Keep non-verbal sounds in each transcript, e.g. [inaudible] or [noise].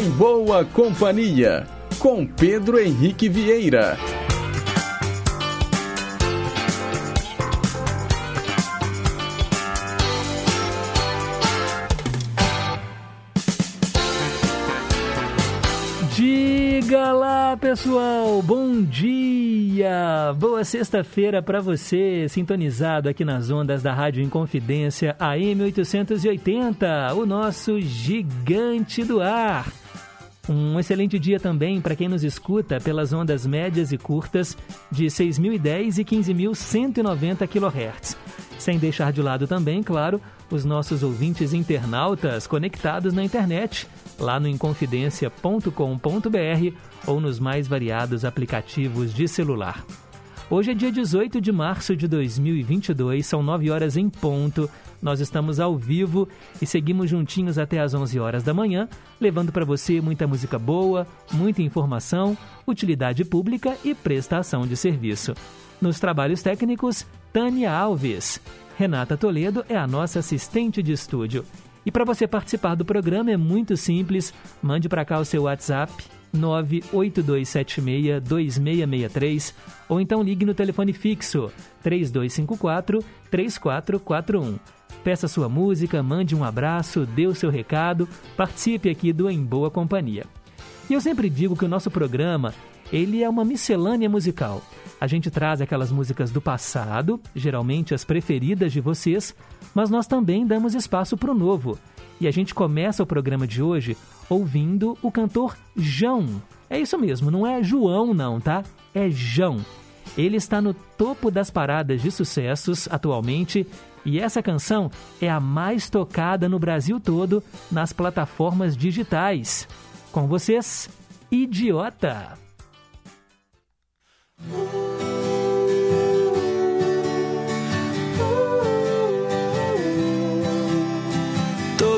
Em Boa Companhia, com Pedro Henrique Vieira. Diga lá, pessoal, bom dia! Boa sexta-feira para você, sintonizado aqui nas ondas da Rádio Inconfidência AM 880, o nosso gigante do ar. Um excelente dia também para quem nos escuta pelas ondas médias e curtas de 6.010 e 15.190 kHz. Sem deixar de lado também, claro, os nossos ouvintes internautas conectados na internet, lá no inconfidencia.com.br ou nos mais variados aplicativos de celular. Hoje é dia 18 de março de 2022, são 9 horas em ponto. Nós estamos ao vivo e seguimos juntinhos até às 11 horas da manhã, levando para você muita música boa, muita informação, utilidade pública e prestação de serviço. Nos trabalhos técnicos, Tânia Alves. Renata Toledo é a nossa assistente de estúdio. E para você participar do programa é muito simples, mande para cá o seu WhatsApp 982762663 ou então ligue no telefone fixo 3254 3441. Peça sua música, mande um abraço, dê o seu recado, participe aqui do Em Boa Companhia. E eu sempre digo que o nosso programa, ele é uma miscelânea musical. A gente traz aquelas músicas do passado, geralmente as preferidas de vocês, mas nós também damos espaço para o novo. E a gente começa o programa de hoje ouvindo o cantor João. É isso mesmo, não é João não, tá? É João. Ele está no topo das paradas de sucessos atualmente e essa canção é a mais tocada no Brasil todo nas plataformas digitais. Com vocês, Idiota.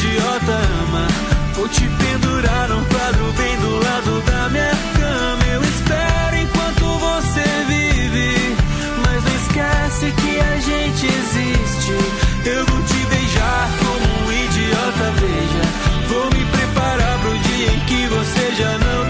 idiota ama. Vou te pendurar num quadro bem do lado da minha cama. Eu espero enquanto você vive. Mas não esquece que a gente existe. Eu vou te beijar como um idiota, veja. Vou me preparar pro dia em que você já não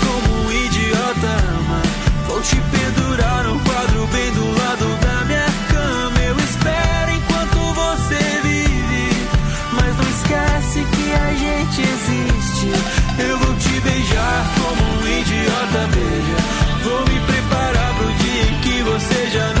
Vou te pendurar num quadro bem do lado da minha cama. Eu espero enquanto você vive. Mas não esquece que a gente existe. Eu vou te beijar como um idiota, beija. Vou me preparar pro dia em que você já não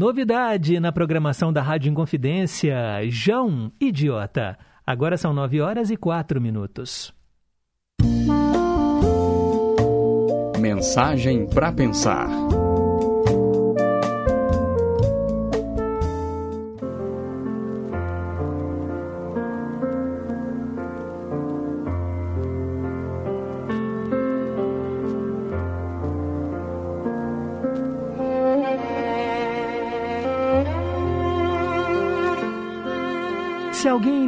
Novidade na programação da Rádio Inconfidência, João Idiota. Agora são nove horas e quatro minutos. Mensagem para pensar.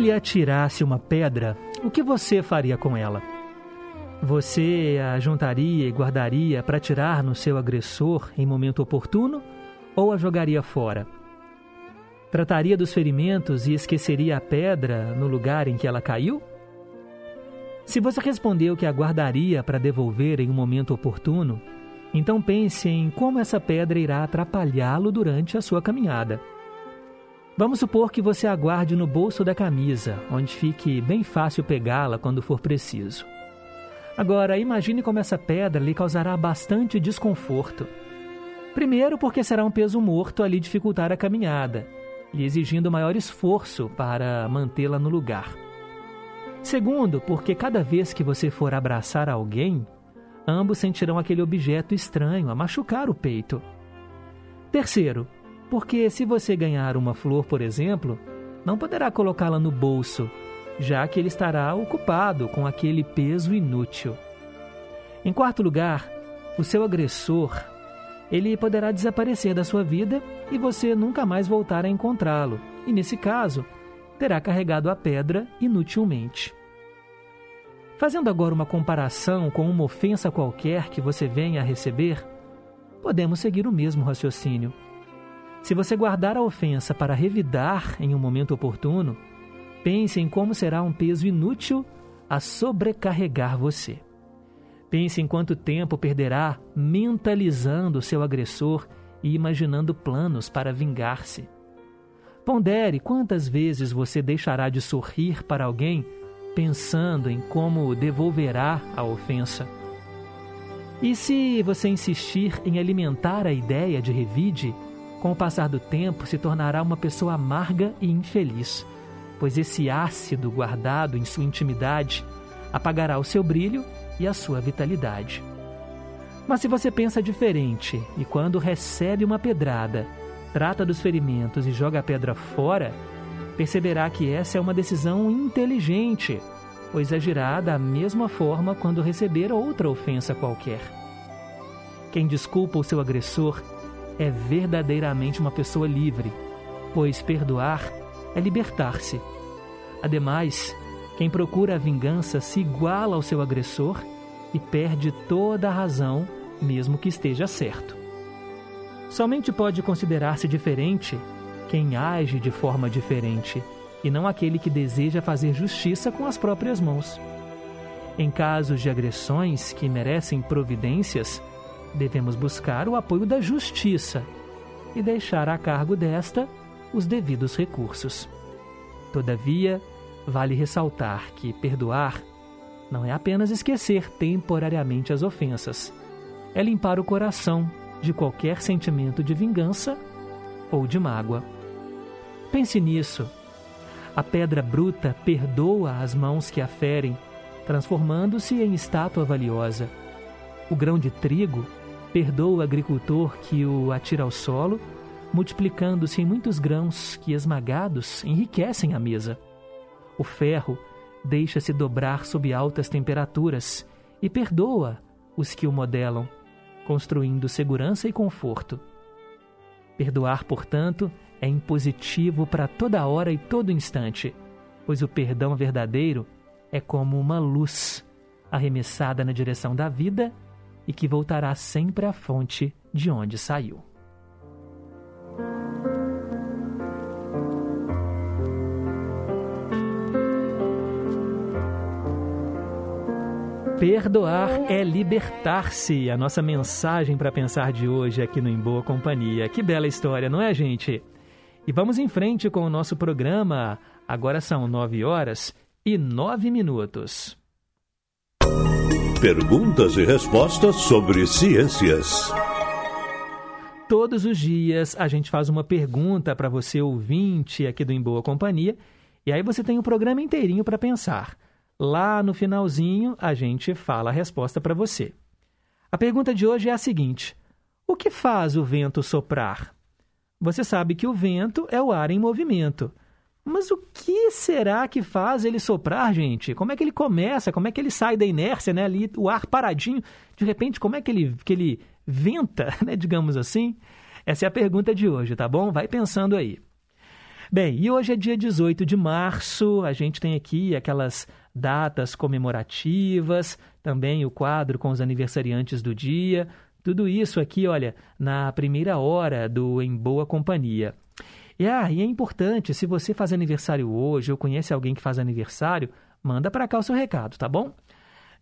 Lhe atirasse uma pedra, o que você faria com ela? Você a juntaria e guardaria para tirar no seu agressor em momento oportuno ou a jogaria fora? Trataria dos ferimentos e esqueceria a pedra no lugar em que ela caiu? Se você respondeu que a guardaria para devolver em um momento oportuno, então pense em como essa pedra irá atrapalhá-lo durante a sua caminhada. Vamos supor que você aguarde no bolso da camisa, onde fique bem fácil pegá-la quando for preciso. Agora, imagine como essa pedra lhe causará bastante desconforto. Primeiro, porque será um peso morto a lhe dificultar a caminhada, lhe exigindo maior esforço para mantê-la no lugar. Segundo, porque cada vez que você for abraçar alguém, ambos sentirão aquele objeto estranho a machucar o peito. Terceiro, porque se você ganhar uma flor, por exemplo, não poderá colocá-la no bolso, já que ele estará ocupado com aquele peso inútil. Em quarto lugar, o seu agressor, ele poderá desaparecer da sua vida e você nunca mais voltar a encontrá-lo, e nesse caso, terá carregado a pedra inutilmente. Fazendo agora uma comparação com uma ofensa qualquer que você venha a receber, podemos seguir o mesmo raciocínio. Se você guardar a ofensa para revidar em um momento oportuno, pense em como será um peso inútil a sobrecarregar você. Pense em quanto tempo perderá mentalizando seu agressor e imaginando planos para vingar-se. Pondere quantas vezes você deixará de sorrir para alguém pensando em como devolverá a ofensa. E se você insistir em alimentar a ideia de revide, com o passar do tempo, se tornará uma pessoa amarga e infeliz, pois esse ácido guardado em sua intimidade apagará o seu brilho e a sua vitalidade. Mas se você pensa diferente e quando recebe uma pedrada, trata dos ferimentos e joga a pedra fora, perceberá que essa é uma decisão inteligente, pois agirá da mesma forma quando receber outra ofensa qualquer. Quem desculpa o seu agressor é verdadeiramente uma pessoa livre, pois perdoar é libertar-se. Ademais, quem procura a vingança se iguala ao seu agressor e perde toda a razão, mesmo que esteja certo. Somente pode considerar-se diferente quem age de forma diferente e não aquele que deseja fazer justiça com as próprias mãos. Em casos de agressões que merecem providências, devemos buscar o apoio da justiça e deixar a cargo desta os devidos recursos. Todavia, vale ressaltar que perdoar não é apenas esquecer temporariamente as ofensas, é limpar o coração de qualquer sentimento de vingança ou de mágoa. Pense nisso. A pedra bruta perdoa as mãos que a ferem, transformando-se em estátua valiosa. O grão de trigo Perdoa o agricultor que o atira ao solo, multiplicando-se em muitos grãos que, esmagados, enriquecem a mesa. O ferro deixa-se dobrar sob altas temperaturas e perdoa os que o modelam, construindo segurança e conforto. Perdoar, portanto, é impositivo para toda hora e todo instante, pois o perdão verdadeiro é como uma luz arremessada na direção da vida e que voltará sempre à fonte de onde saiu. Perdoar é libertar-se. A nossa mensagem para pensar de hoje aqui no Em Boa Companhia. Que bela história, não é, gente? E vamos em frente com o nosso programa. Agora são nove horas e nove minutos. Perguntas e respostas sobre ciências. todos os dias a gente faz uma pergunta para você ouvinte aqui do Em Boa Companhia e aí você tem o um programa inteirinho para pensar. Lá no finalzinho a gente fala a resposta para você. A pergunta de hoje é a seguinte: O que faz o vento soprar? Você sabe que o vento é o ar em movimento. Mas o que será que faz ele soprar, gente? Como é que ele começa? Como é que ele sai da inércia, né? Ali, o ar paradinho, de repente, como é que ele, que ele venta, [laughs] né? Digamos assim. Essa é a pergunta de hoje, tá bom? Vai pensando aí. Bem, e hoje é dia 18 de março, a gente tem aqui aquelas datas comemorativas, também o quadro com os aniversariantes do dia, tudo isso aqui, olha, na primeira hora do Em Boa Companhia. E, ah, e é importante, se você faz aniversário hoje ou conhece alguém que faz aniversário, manda para cá o seu recado, tá bom?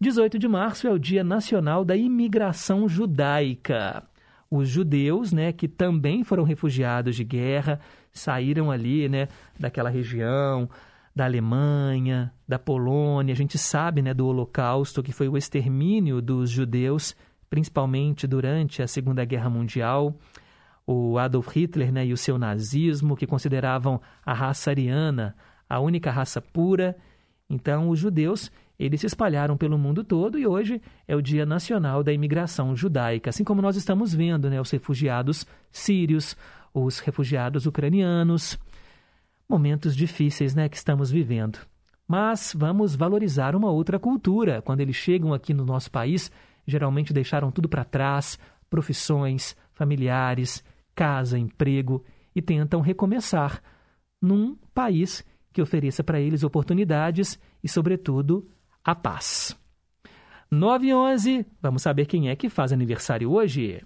18 de março é o Dia Nacional da Imigração Judaica. Os judeus, né, que também foram refugiados de guerra, saíram ali, né, daquela região, da Alemanha, da Polônia. A gente sabe, né, do Holocausto, que foi o extermínio dos judeus, principalmente durante a Segunda Guerra Mundial o Adolf Hitler né, e o seu nazismo, que consideravam a raça ariana a única raça pura. Então, os judeus eles se espalharam pelo mundo todo e hoje é o Dia Nacional da Imigração Judaica, assim como nós estamos vendo né, os refugiados sírios, os refugiados ucranianos. Momentos difíceis né, que estamos vivendo. Mas vamos valorizar uma outra cultura. Quando eles chegam aqui no nosso país, geralmente deixaram tudo para trás, profissões, familiares, casa, emprego e tentam recomeçar num país que ofereça para eles oportunidades e, sobretudo, a paz. 9 e 11, vamos saber quem é que faz aniversário hoje.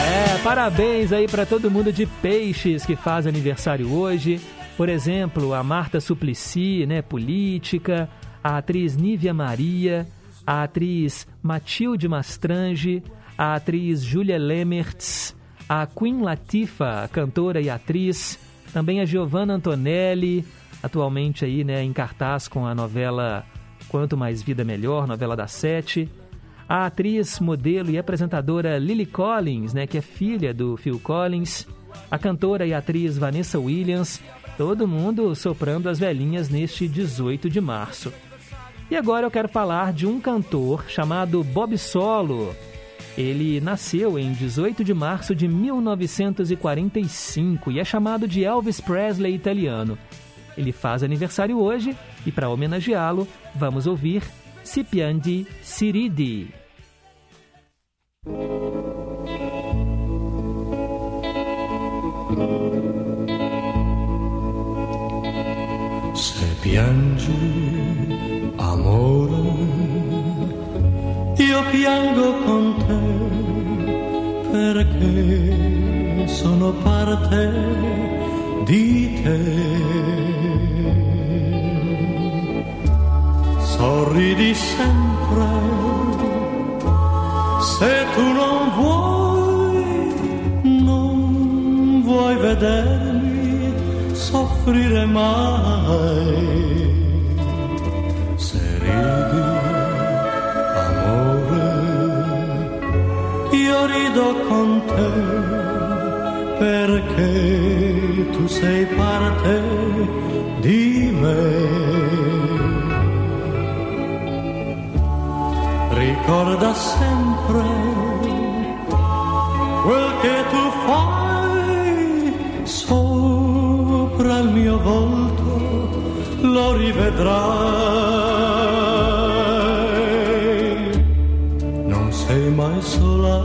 É, parabéns aí para todo mundo de Peixes que faz aniversário hoje. Por exemplo, a Marta Suplicy, né, política, a atriz Nívia Maria, a atriz Matilde Mastrange, a atriz Julia Lemertz, a Queen Latifah, cantora e atriz, também a Giovanna Antonelli, atualmente aí, né, em cartaz com a novela Quanto Mais Vida Melhor, novela da Sete, a atriz, modelo e apresentadora Lily Collins, né, que é filha do Phil Collins, a cantora e atriz Vanessa Williams, Todo mundo soprando as velhinhas neste 18 de março. E agora eu quero falar de um cantor chamado Bob Solo. Ele nasceu em 18 de março de 1945 e é chamado de Elvis Presley italiano. Ele faz aniversário hoje e, para homenageá-lo, vamos ouvir Cipiandi Siridi. Piangi, amore, io piango con te perché sono parte di te. Sorridi sempre se tu non vuoi, non vuoi vedermi soffrire mai rido con te perché tu sei parte di me. Ricorda sempre quel che tu fai mio volto, lo rivedrai. Non sei mai sola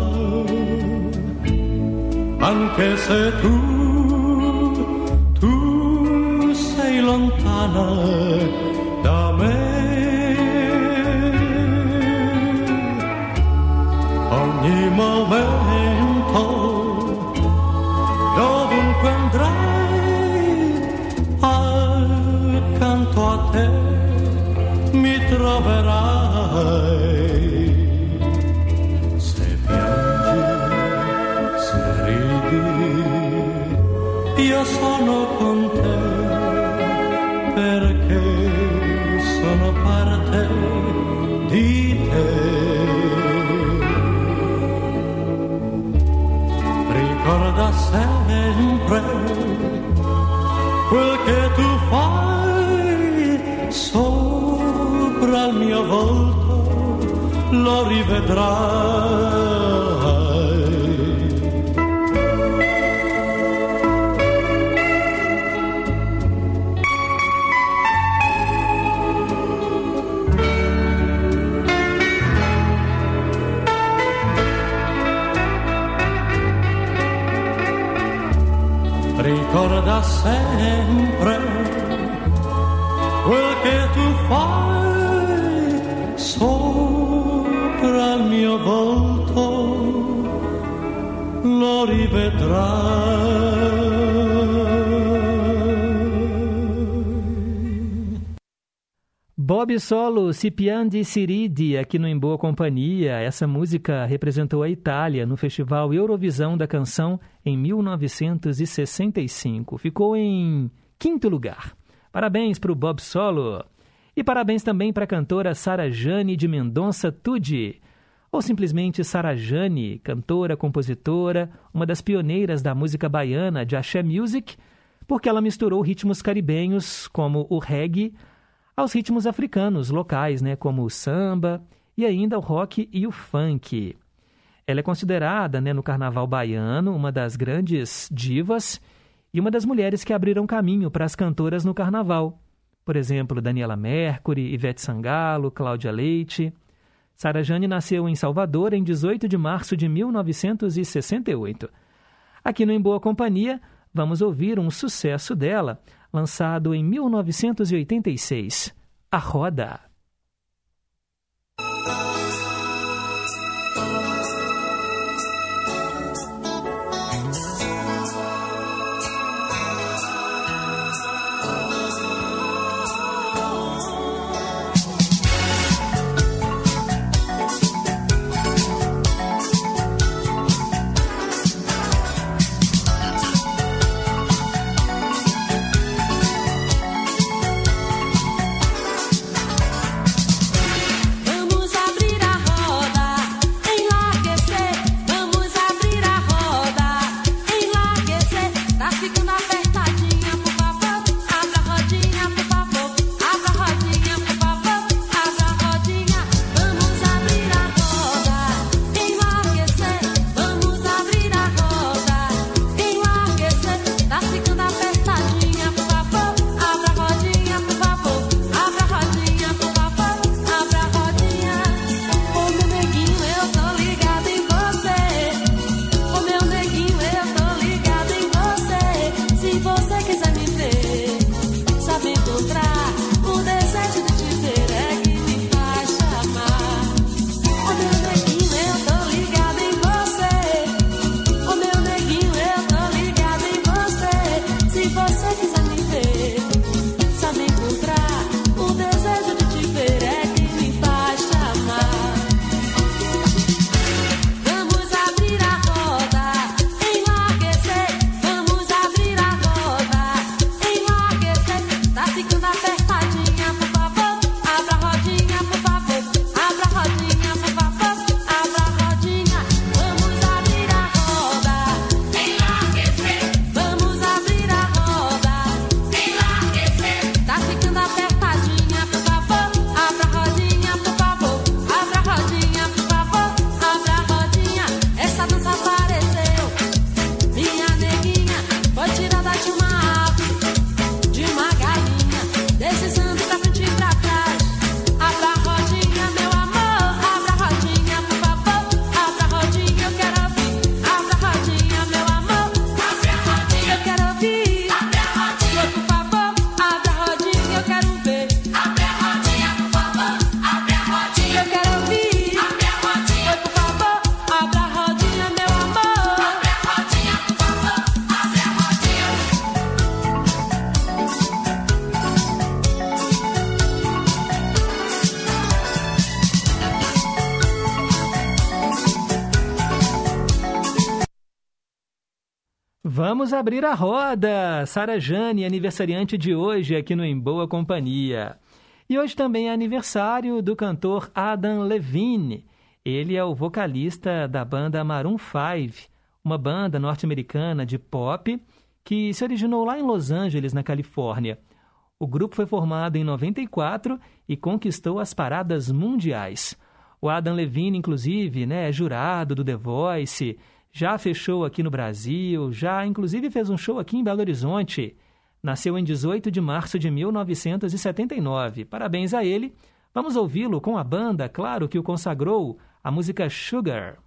anche se tu, tu sei lontana da me. Ogni momento, troverai. io sono con te parte di te. Ricorda sempre quel che volto, lo rivedrai. ricorda sempre Bob Solo, Cipiandi Siridi, aqui no Em Boa Companhia. Essa música representou a Itália no Festival Eurovisão da Canção em 1965. Ficou em quinto lugar. Parabéns para o Bob Solo. E parabéns também para a cantora Sara Jane de Mendonça Tuди. Ou simplesmente Sara Jane, cantora, compositora, uma das pioneiras da música baiana de axé music, porque ela misturou ritmos caribenhos como o reggae aos ritmos africanos locais, né, como o samba e ainda o rock e o funk. Ela é considerada, né, no carnaval baiano, uma das grandes divas e uma das mulheres que abriram caminho para as cantoras no carnaval. Por exemplo, Daniela Mercury, Ivete Sangalo, Cláudia Leite. Sara Jane nasceu em Salvador em 18 de março de 1968. Aqui no Em Boa Companhia, vamos ouvir um sucesso dela, lançado em 1986, A Roda. Abrir a roda! Sara Jane, aniversariante de hoje aqui no Em Boa Companhia. E hoje também é aniversário do cantor Adam Levine. Ele é o vocalista da banda Maroon 5, uma banda norte-americana de pop que se originou lá em Los Angeles, na Califórnia. O grupo foi formado em 94 e conquistou as paradas mundiais. O Adam Levine, inclusive, né, é jurado do The Voice, já fechou aqui no Brasil, já inclusive fez um show aqui em Belo Horizonte. Nasceu em 18 de março de 1979. Parabéns a ele. Vamos ouvi-lo com a banda, claro, que o consagrou, a música Sugar.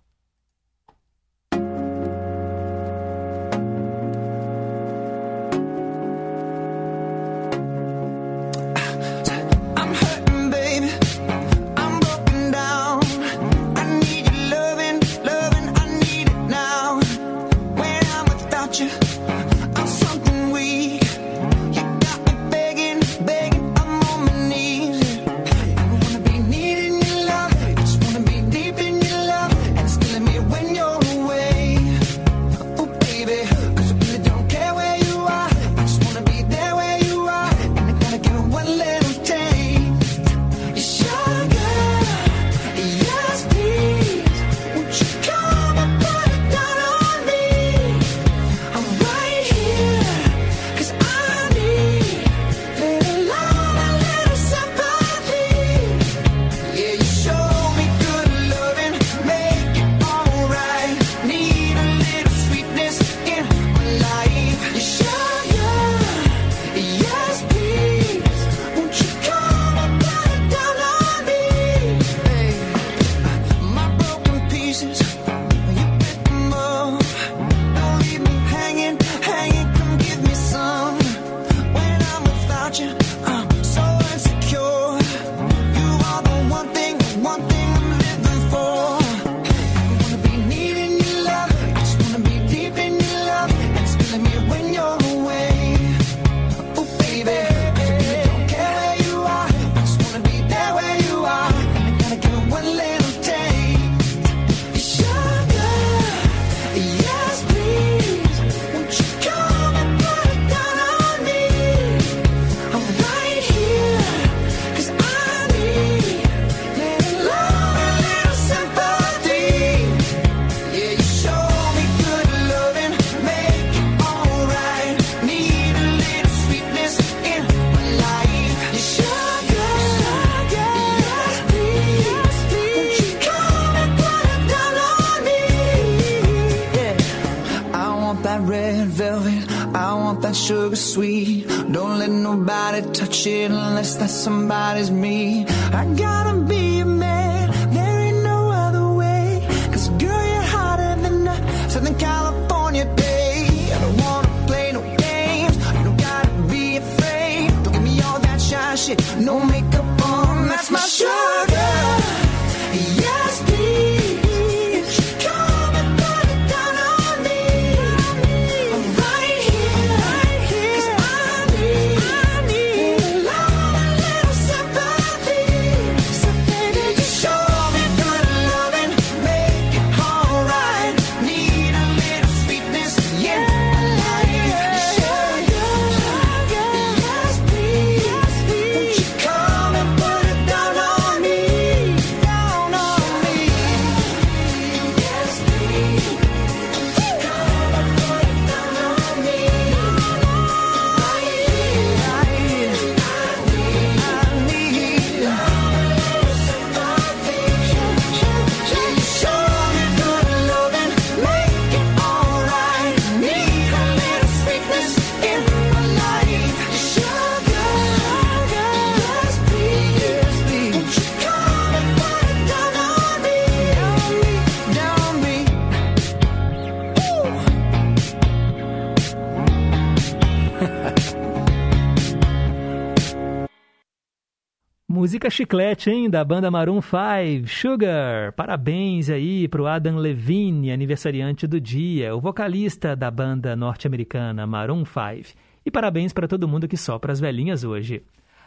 Chiclete, hein? Da banda Maroon 5, Sugar. Parabéns aí pro Adam Levine, aniversariante do dia, o vocalista da banda norte-americana Maroon 5. E parabéns para todo mundo que sopra as velhinhas hoje.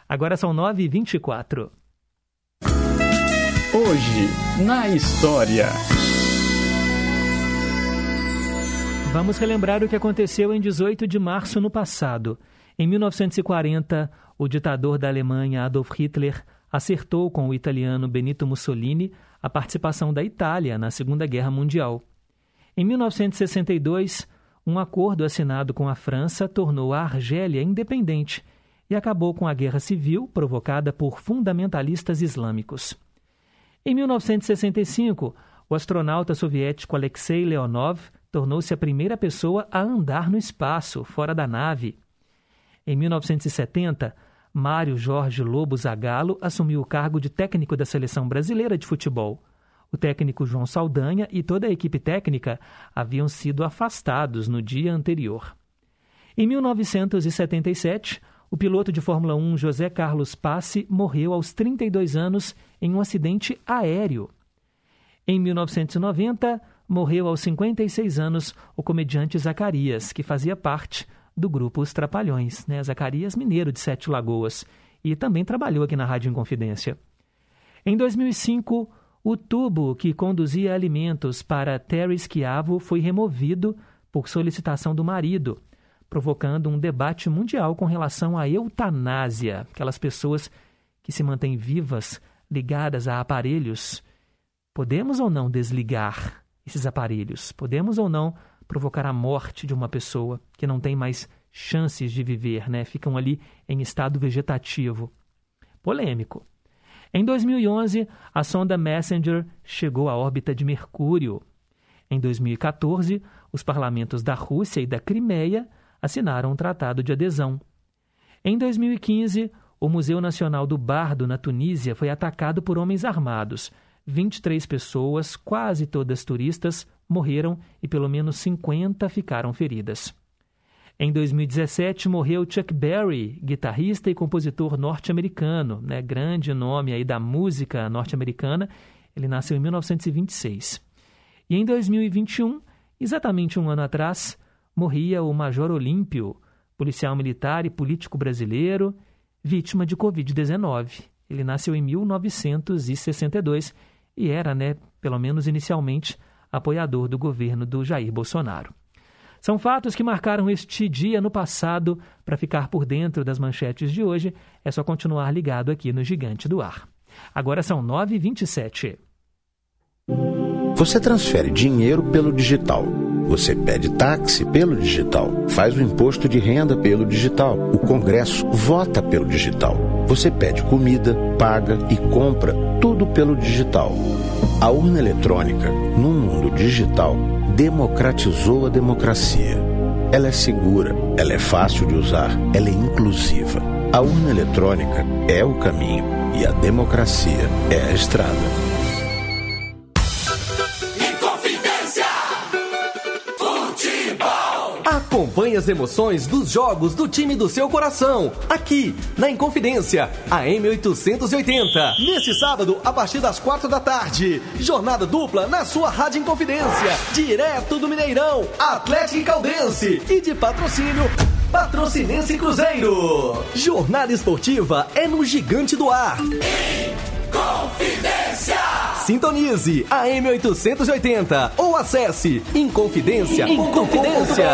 Agora são 9h24. Hoje, na história. Vamos relembrar o que aconteceu em 18 de março no passado. Em 1940, o ditador da Alemanha Adolf Hitler acertou com o italiano Benito Mussolini a participação da Itália na Segunda Guerra Mundial. Em 1962, um acordo assinado com a França tornou a Argélia independente e acabou com a guerra civil provocada por fundamentalistas islâmicos. Em 1965, o astronauta soviético Alexei Leonov tornou-se a primeira pessoa a andar no espaço, fora da nave. Em 1970, Mário Jorge Lobo Zagallo assumiu o cargo de técnico da seleção brasileira de futebol. O técnico João Saldanha e toda a equipe técnica haviam sido afastados no dia anterior. Em 1977, o piloto de Fórmula 1 José Carlos Passe morreu aos 32 anos em um acidente aéreo. Em 1990, morreu aos 56 anos o comediante Zacarias, que fazia parte do grupo Os Trapalhões, né? Zacarias Mineiro de Sete Lagoas, e também trabalhou aqui na Rádio Inconfidência. Em 2005, o tubo que conduzia alimentos para Terry Schiavo foi removido por solicitação do marido, provocando um debate mundial com relação à eutanásia, aquelas pessoas que se mantêm vivas ligadas a aparelhos. Podemos ou não desligar esses aparelhos? Podemos ou não provocar a morte de uma pessoa que não tem mais chances de viver, né? Ficam ali em estado vegetativo. Polêmico. Em 2011, a sonda Messenger chegou à órbita de Mercúrio. Em 2014, os parlamentos da Rússia e da Crimeia assinaram um tratado de adesão. Em 2015, o Museu Nacional do Bardo, na Tunísia, foi atacado por homens armados 23 pessoas, quase todas turistas, morreram e pelo menos 50 ficaram feridas. Em 2017 morreu Chuck Berry, guitarrista e compositor norte-americano, né, grande nome aí da música norte-americana. Ele nasceu em 1926. E em 2021, exatamente um ano atrás, morria o Major Olímpio, policial militar e político brasileiro, vítima de Covid-19. Ele nasceu em 1962 e era, né, pelo menos inicialmente, apoiador do governo do Jair Bolsonaro. São fatos que marcaram este dia no passado. Para ficar por dentro das manchetes de hoje, é só continuar ligado aqui no Gigante do Ar. Agora são 9h27. Você transfere dinheiro pelo digital. Você pede táxi pelo digital. Faz o imposto de renda pelo digital. O Congresso vota pelo digital. Você pede comida, paga e compra tudo pelo digital. A urna eletrônica, num mundo digital, democratizou a democracia. Ela é segura, ela é fácil de usar, ela é inclusiva. A urna eletrônica é o caminho e a democracia é a estrada. Acompanhe as emoções dos jogos do time do seu coração, aqui na Inconfidência, a M880. Neste sábado, a partir das quatro da tarde, jornada dupla na sua Rádio Inconfidência, direto do Mineirão, Atlético Caldense e de patrocínio Patrocinense Cruzeiro. Jornada esportiva é no Gigante do Ar. Inconfidência! Sintonize a M880 ou acesse Inconfidência. Inconfidência.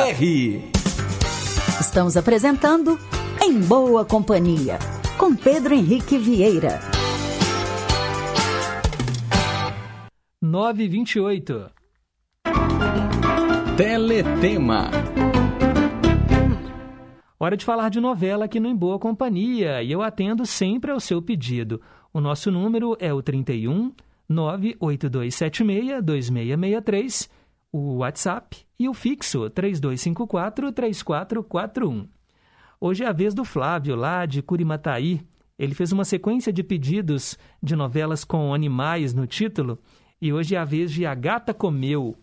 Estamos apresentando Em Boa Companhia com Pedro Henrique Vieira. 928. Teletema. Hora de falar de novela aqui no Em Boa Companhia e eu atendo sempre ao seu pedido. O nosso número é o 31 98276 2663, o WhatsApp e o fixo 3254 3441. Hoje é a vez do Flávio, lá de Curimataí. Ele fez uma sequência de pedidos de novelas com animais no título e hoje é a vez de A Gata Comeu.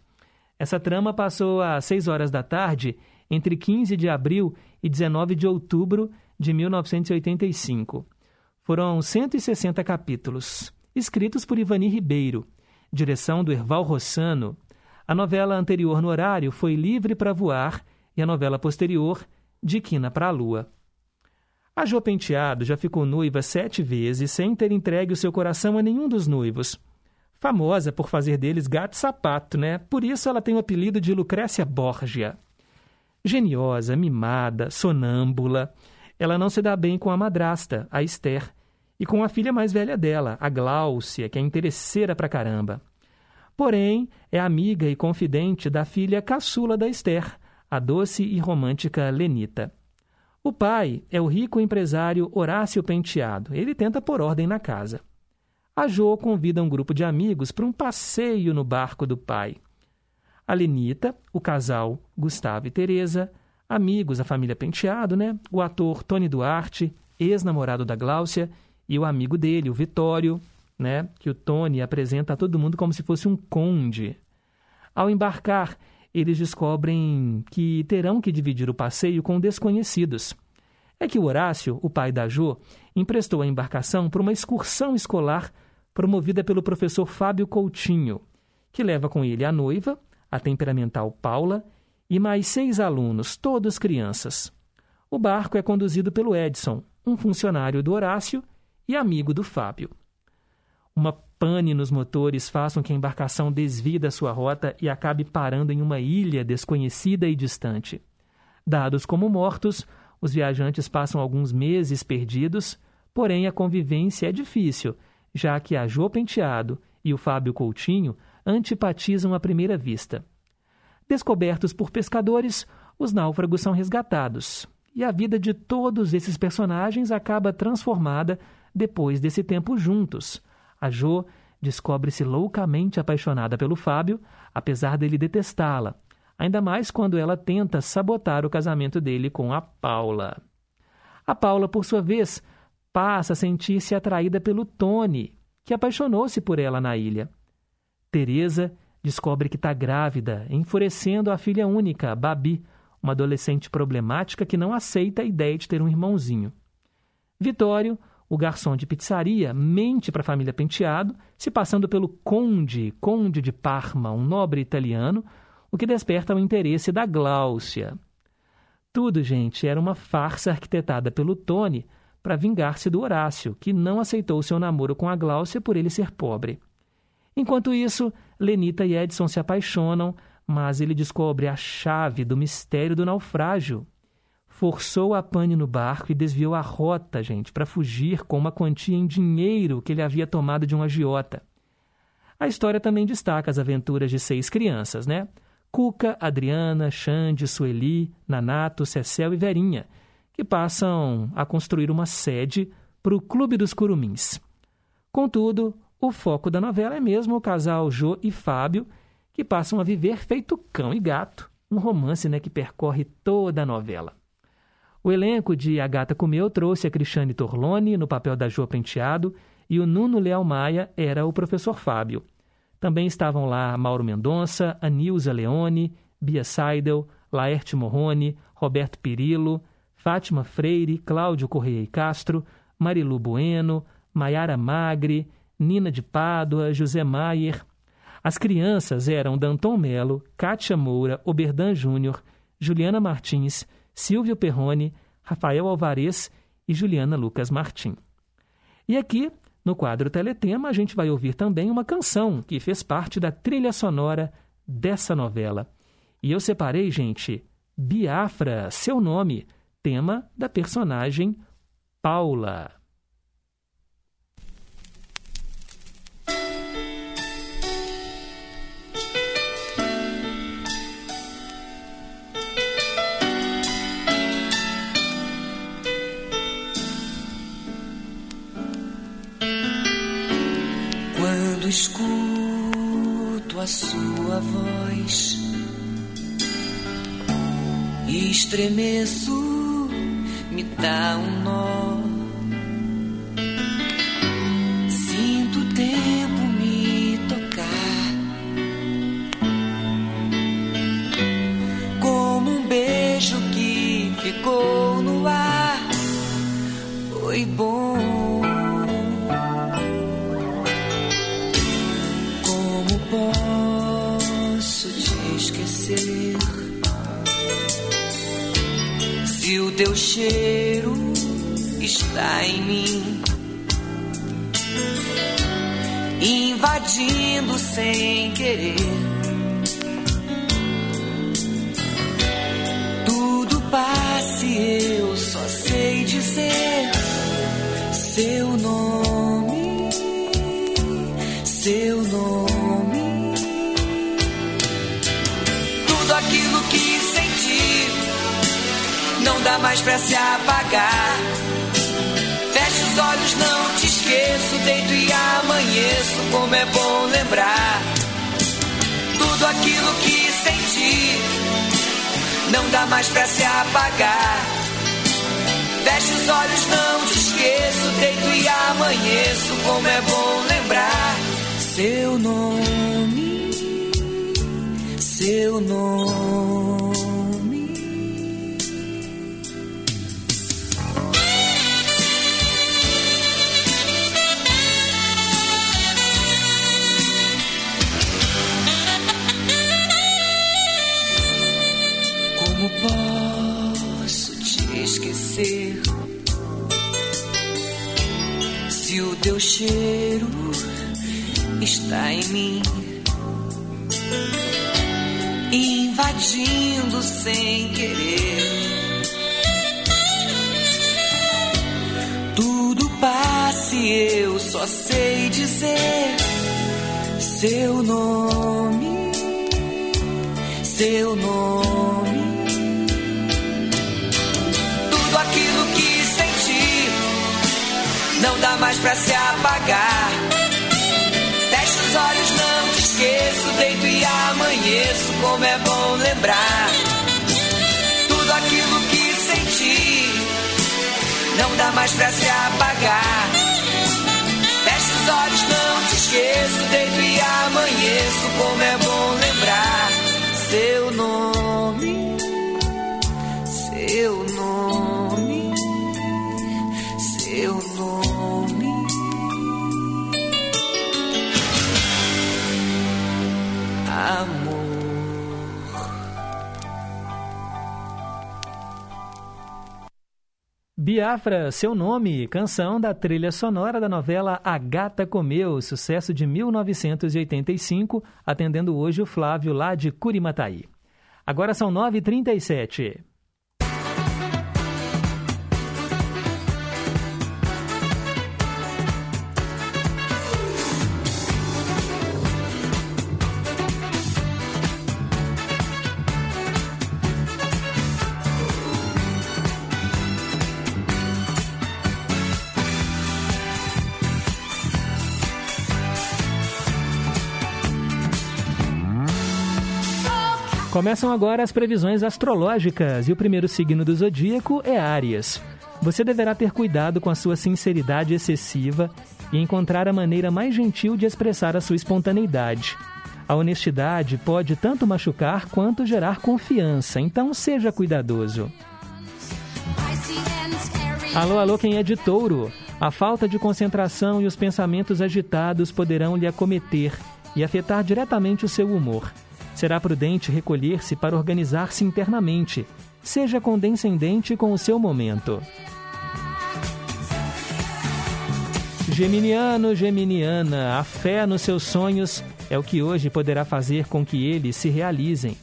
Essa trama passou às 6 horas da tarde, entre 15 de abril e 19 de outubro de 1985. Foram 160 capítulos, escritos por Ivani Ribeiro, direção do Erval Rossano. A novela anterior no horário foi Livre para Voar e a novela posterior, De Quina para a Lua. A Jo Penteado já ficou noiva sete vezes sem ter entregue o seu coração a nenhum dos noivos. Famosa por fazer deles gato sapato, né? Por isso ela tem o apelido de Lucrécia Borgia. Geniosa, mimada, sonâmbula, ela não se dá bem com a madrasta, a Esther, e com a filha mais velha dela, a Gláucia, que é interesseira pra caramba. Porém, é amiga e confidente da filha caçula da Esther, a doce e romântica Lenita. O pai é o rico empresário Horácio Penteado. Ele tenta pôr ordem na casa. A Jo convida um grupo de amigos para um passeio no barco do pai. A Lenita, o casal Gustavo e Teresa, amigos, a família Penteado, né? O ator Tony Duarte, ex-namorado da Gláucia, e o amigo dele, o Vitório, né? Que o Tony apresenta a todo mundo como se fosse um conde. Ao embarcar, eles descobrem que terão que dividir o passeio com desconhecidos. É que o Horácio, o pai da Jo, emprestou a embarcação para uma excursão escolar promovida pelo professor Fábio Coutinho, que leva com ele a noiva, a temperamental Paula e mais seis alunos, todos crianças. O barco é conduzido pelo Edson, um funcionário do Horácio e amigo do Fábio. Uma pane nos motores faz com que a embarcação desvie da sua rota e acabe parando em uma ilha desconhecida e distante. Dados como mortos, os viajantes passam alguns meses perdidos, porém a convivência é difícil, já que a Jô Penteado e o Fábio Coutinho antipatizam à primeira vista. Descobertos por pescadores, os náufragos são resgatados, e a vida de todos esses personagens acaba transformada depois desse tempo juntos. A Jo descobre-se loucamente apaixonada pelo Fábio, apesar dele detestá-la, ainda mais quando ela tenta sabotar o casamento dele com a Paula. A Paula, por sua vez, passa a sentir-se atraída pelo Tony, que apaixonou-se por ela na ilha. Teresa descobre que está grávida, enfurecendo a filha única, Babi, uma adolescente problemática que não aceita a ideia de ter um irmãozinho. Vitório, o garçom de pizzaria, mente para a família Penteado, se passando pelo conde, conde de Parma, um nobre italiano, o que desperta o interesse da Gláucia. Tudo, gente, era uma farsa arquitetada pelo Tony para vingar-se do Horácio, que não aceitou seu namoro com a Gláucia por ele ser pobre. Enquanto isso, Lenita e Edson se apaixonam, mas ele descobre a chave do mistério do naufrágio. Forçou a pane no barco e desviou a rota, gente, para fugir com uma quantia em dinheiro que ele havia tomado de um agiota. A história também destaca as aventuras de seis crianças, né? Cuca, Adriana, Xande, Sueli, Nanato, Cecel e Verinha, que passam a construir uma sede para o Clube dos Curumins. Contudo, o foco da novela é mesmo o casal Jô e Fábio, que passam a viver feito cão e gato, um romance né, que percorre toda a novela. O elenco de A Gata Comeu trouxe a Cristiane Torlone no papel da Jô Penteado e o Nuno Leal Maia era o professor Fábio. Também estavam lá Mauro Mendonça, Anilza Leone, Bia Seidel, Laerte Morrone, Roberto Pirillo, Fátima Freire, Cláudio Correia e Castro, Marilu Bueno, Maiara Magre, Nina de Pádua, José Maier. As crianças eram Danton Melo, Kátia Moura, Oberdan Júnior, Juliana Martins, Silvio Perrone, Rafael Alvarez e Juliana Lucas Martim. E aqui, no quadro Teletema, a gente vai ouvir também uma canção que fez parte da trilha sonora dessa novela. E eu separei, gente, Biafra, seu nome, tema da personagem Paula. Escuto a sua voz, estremeço me dá um nó. Sinto o tempo me tocar, como um beijo que ficou no ar. Foi bom. Se o teu cheiro está em mim, invadindo sem querer. Tudo passe, eu só sei dizer. seu nome, seu nome. Dá mais pra se apagar. Feche os olhos, não te esqueço, deito e amanheço, como é bom lembrar. Tudo aquilo que senti não dá mais pra se apagar. Feche os olhos, não te esqueço, deito e amanheço, como é bom lembrar seu nome, seu nome. Se o teu cheiro está em mim, invadindo sem querer. Tudo passa e eu só sei dizer seu nome, seu nome. Não dá mais pra se apagar. Feche os olhos, não te esqueço, deito e amanheço, como é bom lembrar. Tudo aquilo que senti não dá mais pra se apagar. Feche os olhos, não te esqueço, deito e amanheço, como é bom Biafra, seu nome, canção da trilha sonora da novela A Gata Comeu, sucesso de 1985, atendendo hoje o Flávio lá de Curimataí. Agora são 9h37. Começam agora as previsões astrológicas e o primeiro signo do zodíaco é Áries. Você deverá ter cuidado com a sua sinceridade excessiva e encontrar a maneira mais gentil de expressar a sua espontaneidade. A honestidade pode tanto machucar quanto gerar confiança, então seja cuidadoso. Alô, alô, quem é de touro? A falta de concentração e os pensamentos agitados poderão lhe acometer e afetar diretamente o seu humor. Será prudente recolher-se para organizar-se internamente. Seja condescendente com o seu momento. Geminiano, Geminiana, a fé nos seus sonhos é o que hoje poderá fazer com que eles se realizem.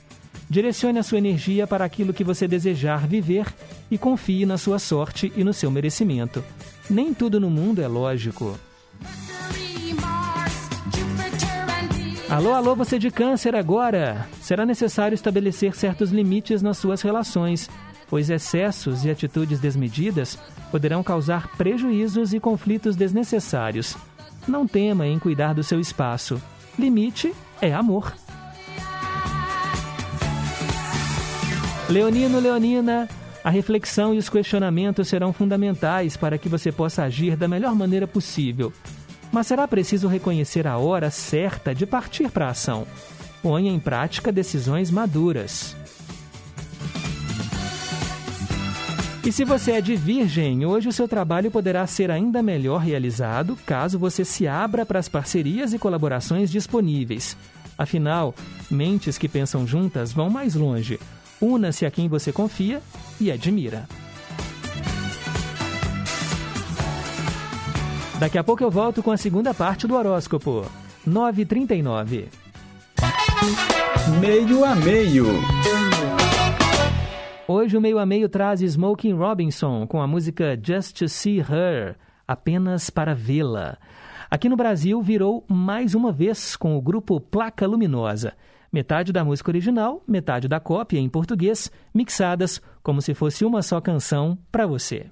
Direcione a sua energia para aquilo que você desejar viver e confie na sua sorte e no seu merecimento. Nem tudo no mundo é lógico. Alô, alô, você de câncer agora! Será necessário estabelecer certos limites nas suas relações, pois excessos e atitudes desmedidas poderão causar prejuízos e conflitos desnecessários. Não tema em cuidar do seu espaço. Limite é amor. Leonino, Leonina, a reflexão e os questionamentos serão fundamentais para que você possa agir da melhor maneira possível. Mas será preciso reconhecer a hora certa de partir para a ação. Ponha em prática decisões maduras. E se você é de virgem, hoje o seu trabalho poderá ser ainda melhor realizado caso você se abra para as parcerias e colaborações disponíveis. Afinal, mentes que pensam juntas vão mais longe. Una-se a quem você confia e admira. Daqui a pouco eu volto com a segunda parte do horóscopo. 9h39. Meio a meio. Hoje o Meio a Meio traz Smoking Robinson com a música Just to See Her apenas para vê-la. Aqui no Brasil virou mais uma vez com o grupo Placa Luminosa. Metade da música original, metade da cópia em português, mixadas como se fosse uma só canção para você.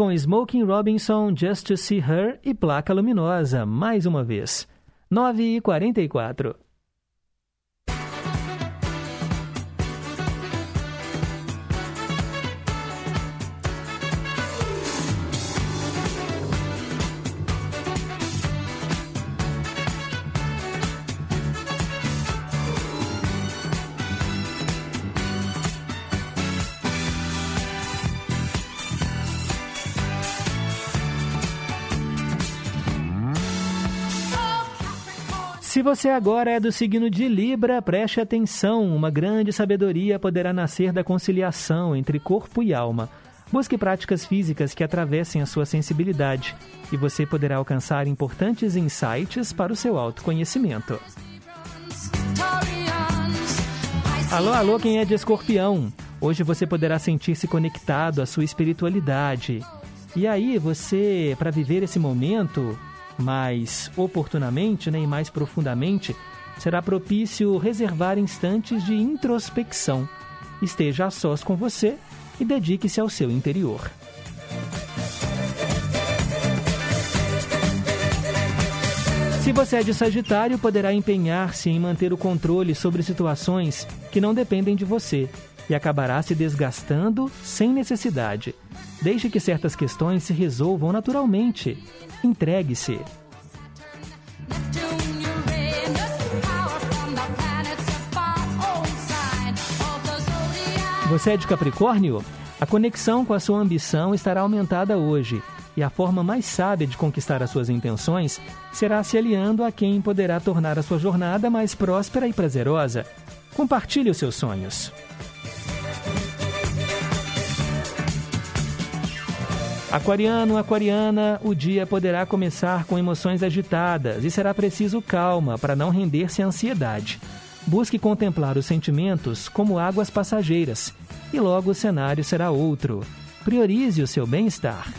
com Smoking Robinson, Just to See Her e Placa Luminosa, mais uma vez. 9h44. Agora é do signo de Libra, preste atenção. Uma grande sabedoria poderá nascer da conciliação entre corpo e alma. Busque práticas físicas que atravessem a sua sensibilidade e você poderá alcançar importantes insights para o seu autoconhecimento. Alô, alô, quem é de escorpião? Hoje você poderá sentir-se conectado à sua espiritualidade. E aí, você, para viver esse momento, mais oportunamente né, e mais profundamente, será propício reservar instantes de introspecção. Esteja a sós com você e dedique-se ao seu interior. Se você é de Sagitário, poderá empenhar-se em manter o controle sobre situações que não dependem de você e acabará se desgastando sem necessidade. Deixe que certas questões se resolvam naturalmente. Entregue-se. Você é de Capricórnio? A conexão com a sua ambição estará aumentada hoje, e a forma mais sábia de conquistar as suas intenções será se aliando a quem poderá tornar a sua jornada mais próspera e prazerosa. Compartilhe os seus sonhos. Aquariano, aquariana, o dia poderá começar com emoções agitadas e será preciso calma para não render-se à ansiedade. Busque contemplar os sentimentos como águas passageiras e logo o cenário será outro. Priorize o seu bem-estar.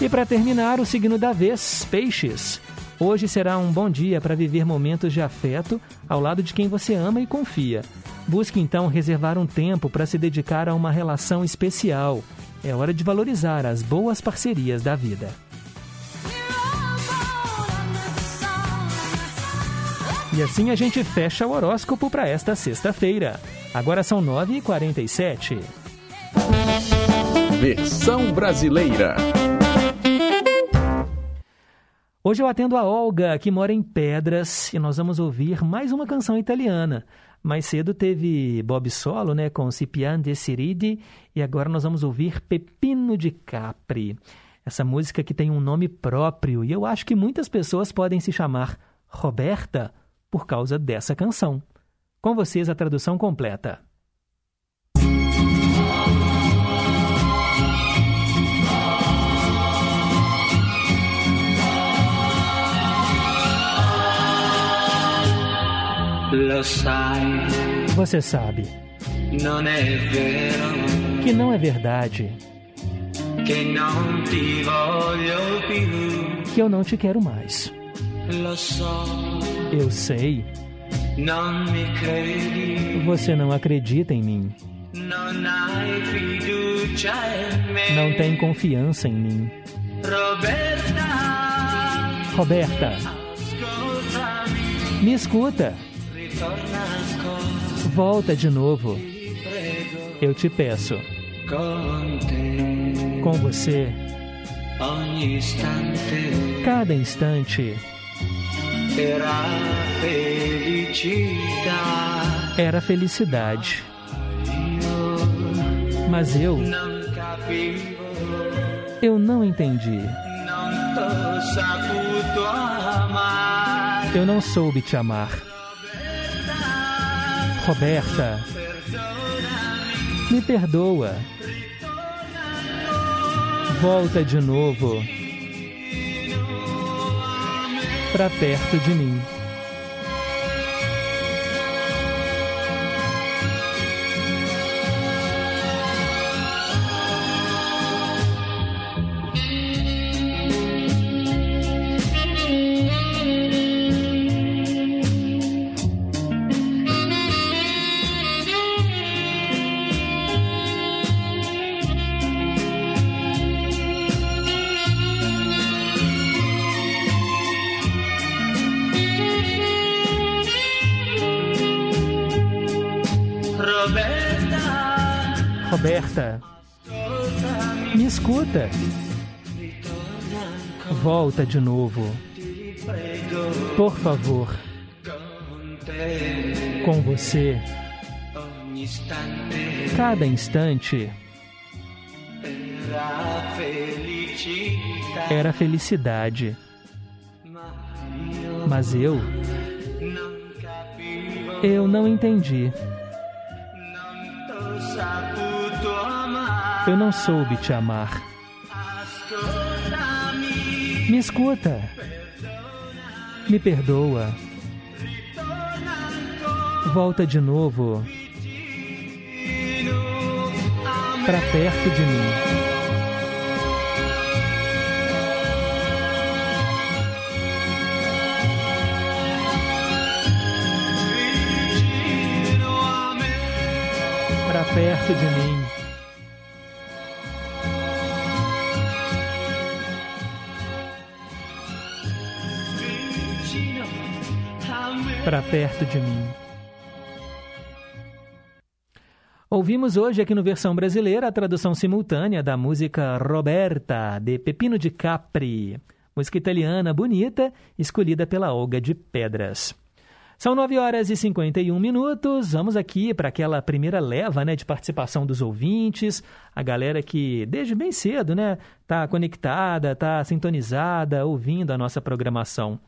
E para terminar, o signo da vez, Peixes. Hoje será um bom dia para viver momentos de afeto ao lado de quem você ama e confia. Busque então reservar um tempo para se dedicar a uma relação especial. É hora de valorizar as boas parcerias da vida. E assim a gente fecha o horóscopo para esta sexta-feira. Agora são 9h47. Versão brasileira. Hoje eu atendo a Olga, que mora em Pedras, e nós vamos ouvir mais uma canção italiana. Mais cedo teve Bob Solo, né, com Cipian de Siridi, e agora nós vamos ouvir Pepino de Capri. Essa música que tem um nome próprio, e eu acho que muitas pessoas podem se chamar Roberta por causa dessa canção. Com vocês a tradução completa. Lo sai, Você sabe non è vero que não é verdade. Che non ti voglio più. que eu não te quero mais. Lo so, Eu sei, non mi credi, você não acredita em mim, non hai fiducia in me. não tem confiança em mim. Roberta, Roberta, me escuta, volta de novo. Eu te peço, com você, cada instante era felicidade. Mas eu, eu não entendi. Eu não soube te amar. Roberta, me perdoa. Volta de novo para perto de mim. Escuta. Volta de novo. Por favor, com você, cada instante Era felicidade. Mas eu. Eu não entendi. Eu não soube te amar. Me escuta. Me perdoa. Volta de novo para perto de mim. Para perto de mim. Para perto de mim. Ouvimos hoje aqui no versão brasileira a tradução simultânea da música Roberta, de Pepino de Capri. Música italiana bonita, escolhida pela Olga de Pedras. São 9 horas e 51 minutos. Vamos aqui para aquela primeira leva né, de participação dos ouvintes, a galera que desde bem cedo né, está conectada, está sintonizada, ouvindo a nossa programação.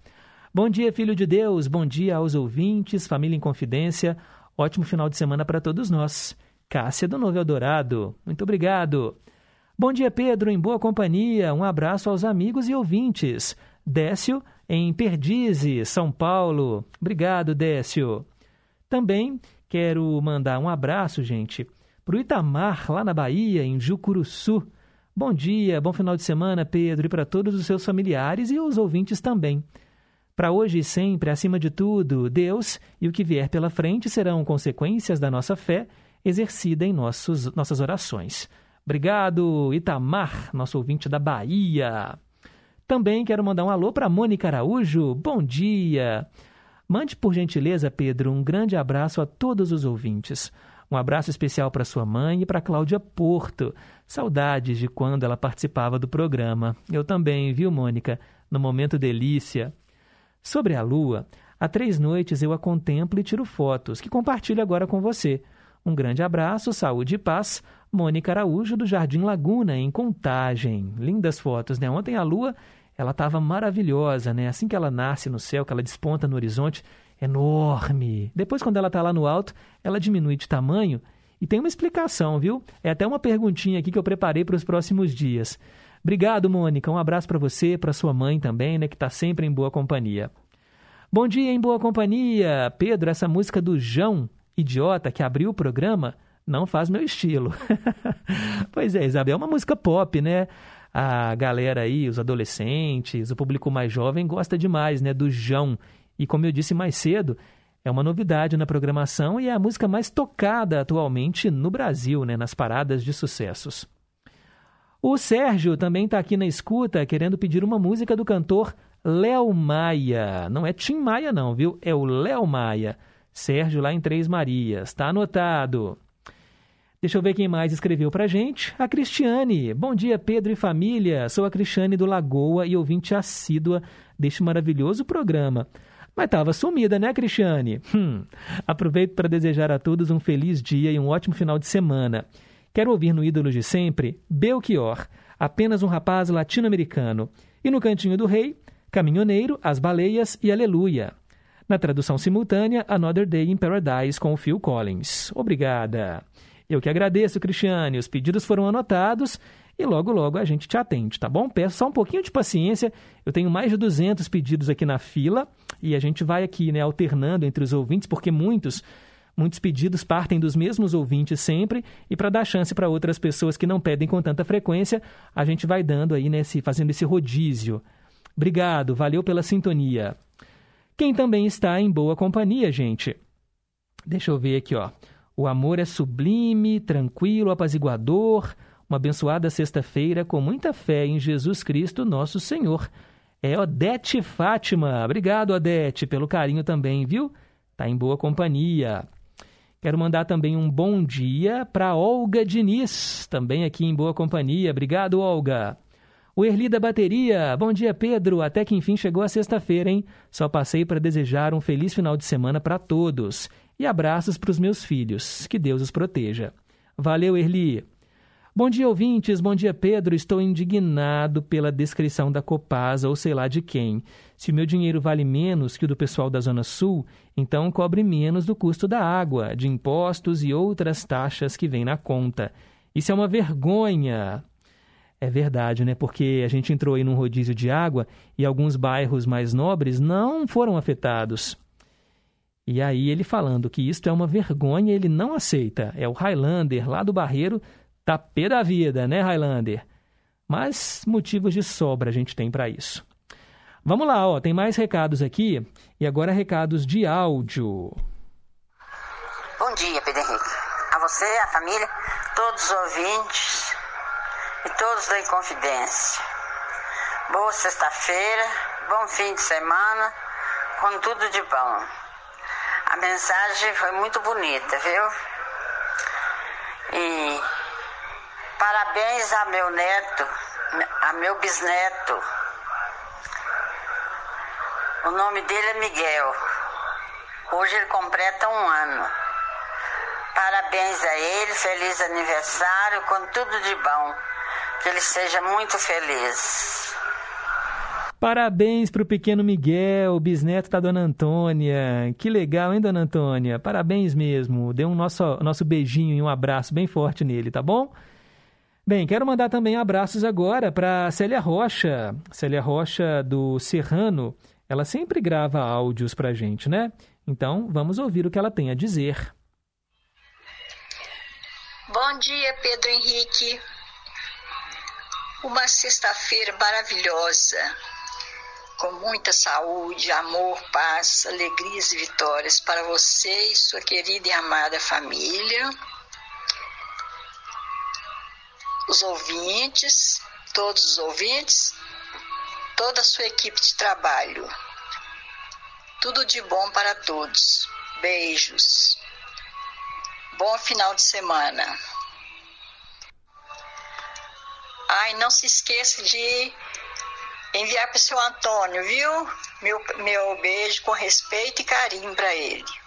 Bom dia, filho de Deus, bom dia aos ouvintes, família em confidência. Ótimo final de semana para todos nós. Cássia do Novo Eldorado. Muito obrigado. Bom dia, Pedro, em boa companhia. Um abraço aos amigos e ouvintes. Décio, em Perdizes, São Paulo. Obrigado, Décio. Também quero mandar um abraço, gente, para o Itamar, lá na Bahia, em Jucuruçu. Bom dia, bom final de semana, Pedro, e para todos os seus familiares e os ouvintes também. Para hoje e sempre, acima de tudo, Deus e o que vier pela frente serão consequências da nossa fé exercida em nossos, nossas orações. Obrigado, Itamar, nosso ouvinte da Bahia. Também quero mandar um alô para Mônica Araújo. Bom dia. Mande, por gentileza, Pedro, um grande abraço a todos os ouvintes. Um abraço especial para sua mãe e para Cláudia Porto. Saudades de quando ela participava do programa. Eu também, viu, Mônica? No momento delícia. Sobre a lua, há três noites eu a contemplo e tiro fotos, que compartilho agora com você. Um grande abraço, saúde e paz. Mônica Araújo, do Jardim Laguna, em Contagem. Lindas fotos, né? Ontem a lua, ela estava maravilhosa, né? Assim que ela nasce no céu, que ela desponta no horizonte, enorme. Depois, quando ela está lá no alto, ela diminui de tamanho. E tem uma explicação, viu? É até uma perguntinha aqui que eu preparei para os próximos dias. Obrigado, Mônica. Um abraço para você, para sua mãe também, né? Que está sempre em boa companhia. Bom dia, em boa companhia. Pedro, essa música do João idiota que abriu o programa não faz meu estilo. [laughs] pois é, Isabel, é uma música pop, né? A galera aí, os adolescentes, o público mais jovem gosta demais, né, do João. E como eu disse mais cedo, é uma novidade na programação e é a música mais tocada atualmente no Brasil, né, nas paradas de sucessos. O Sérgio também está aqui na escuta querendo pedir uma música do cantor Léo Maia. Não é Tim Maia não, viu? É o Léo Maia. Sérgio lá em Três Marias. Está anotado. Deixa eu ver quem mais escreveu para gente. A Cristiane. Bom dia, Pedro e família. Sou a Cristiane do Lagoa e ouvinte assídua deste maravilhoso programa. Mas estava sumida, né, Cristiane? Hum. Aproveito para desejar a todos um feliz dia e um ótimo final de semana. Quero ouvir no Ídolos de Sempre Belchior, apenas um rapaz latino-americano. E no Cantinho do Rei, Caminhoneiro, As Baleias e Aleluia. Na tradução simultânea, Another Day in Paradise com o Phil Collins. Obrigada. Eu que agradeço, Cristiane. Os pedidos foram anotados e logo, logo a gente te atende, tá bom? Peço só um pouquinho de paciência. Eu tenho mais de 200 pedidos aqui na fila e a gente vai aqui, né, alternando entre os ouvintes, porque muitos Muitos pedidos partem dos mesmos ouvintes sempre, e para dar chance para outras pessoas que não pedem com tanta frequência, a gente vai dando aí, nesse, fazendo esse rodízio. Obrigado, valeu pela sintonia. Quem também está em boa companhia, gente? Deixa eu ver aqui, ó. O amor é sublime, tranquilo, apaziguador. Uma abençoada sexta-feira com muita fé em Jesus Cristo, nosso Senhor. É Odete Fátima. Obrigado, Odete, pelo carinho também, viu? Tá em boa companhia. Quero mandar também um bom dia para Olga Diniz, também aqui em boa companhia. Obrigado, Olga. O Erli da Bateria. Bom dia, Pedro. Até que enfim chegou a sexta-feira, hein? Só passei para desejar um feliz final de semana para todos. E abraços para os meus filhos. Que Deus os proteja. Valeu, Erli. Bom dia, ouvintes. Bom dia, Pedro. Estou indignado pela descrição da Copasa ou sei lá de quem. Se o meu dinheiro vale menos que o do pessoal da Zona Sul, então cobre menos do custo da água, de impostos e outras taxas que vêm na conta. Isso é uma vergonha. É verdade, né? Porque a gente entrou aí num rodízio de água e alguns bairros mais nobres não foram afetados. E aí ele falando que isto é uma vergonha, ele não aceita. É o Highlander lá do Barreiro Tá pé da vida, né, Highlander? Mas motivos de sobra a gente tem para isso. Vamos lá, ó, tem mais recados aqui e agora recados de áudio. Bom dia, Pedro Henrique. A você, a família, todos os ouvintes e todos da Inconfidência. Boa sexta-feira, bom fim de semana, com tudo de bom. A mensagem foi muito bonita, viu? E Parabéns a meu neto, a meu bisneto. O nome dele é Miguel. Hoje ele completa um ano. Parabéns a ele, feliz aniversário, com tudo de bom. Que ele seja muito feliz. Parabéns para o pequeno Miguel, bisneto da dona Antônia. Que legal, hein, dona Antônia? Parabéns mesmo. Dê um nosso, nosso beijinho e um abraço bem forte nele, tá bom? Bem, quero mandar também abraços agora para Célia Rocha. Célia Rocha do Serrano. Ela sempre grava áudios para gente, né? Então, vamos ouvir o que ela tem a dizer. Bom dia, Pedro Henrique. Uma sexta-feira maravilhosa, com muita saúde, amor, paz, alegrias e vitórias para você e sua querida e amada família os ouvintes, todos os ouvintes, toda a sua equipe de trabalho. Tudo de bom para todos. Beijos. Bom final de semana. Ai, não se esqueça de enviar para o seu Antônio, viu? Meu, meu beijo com respeito e carinho para ele.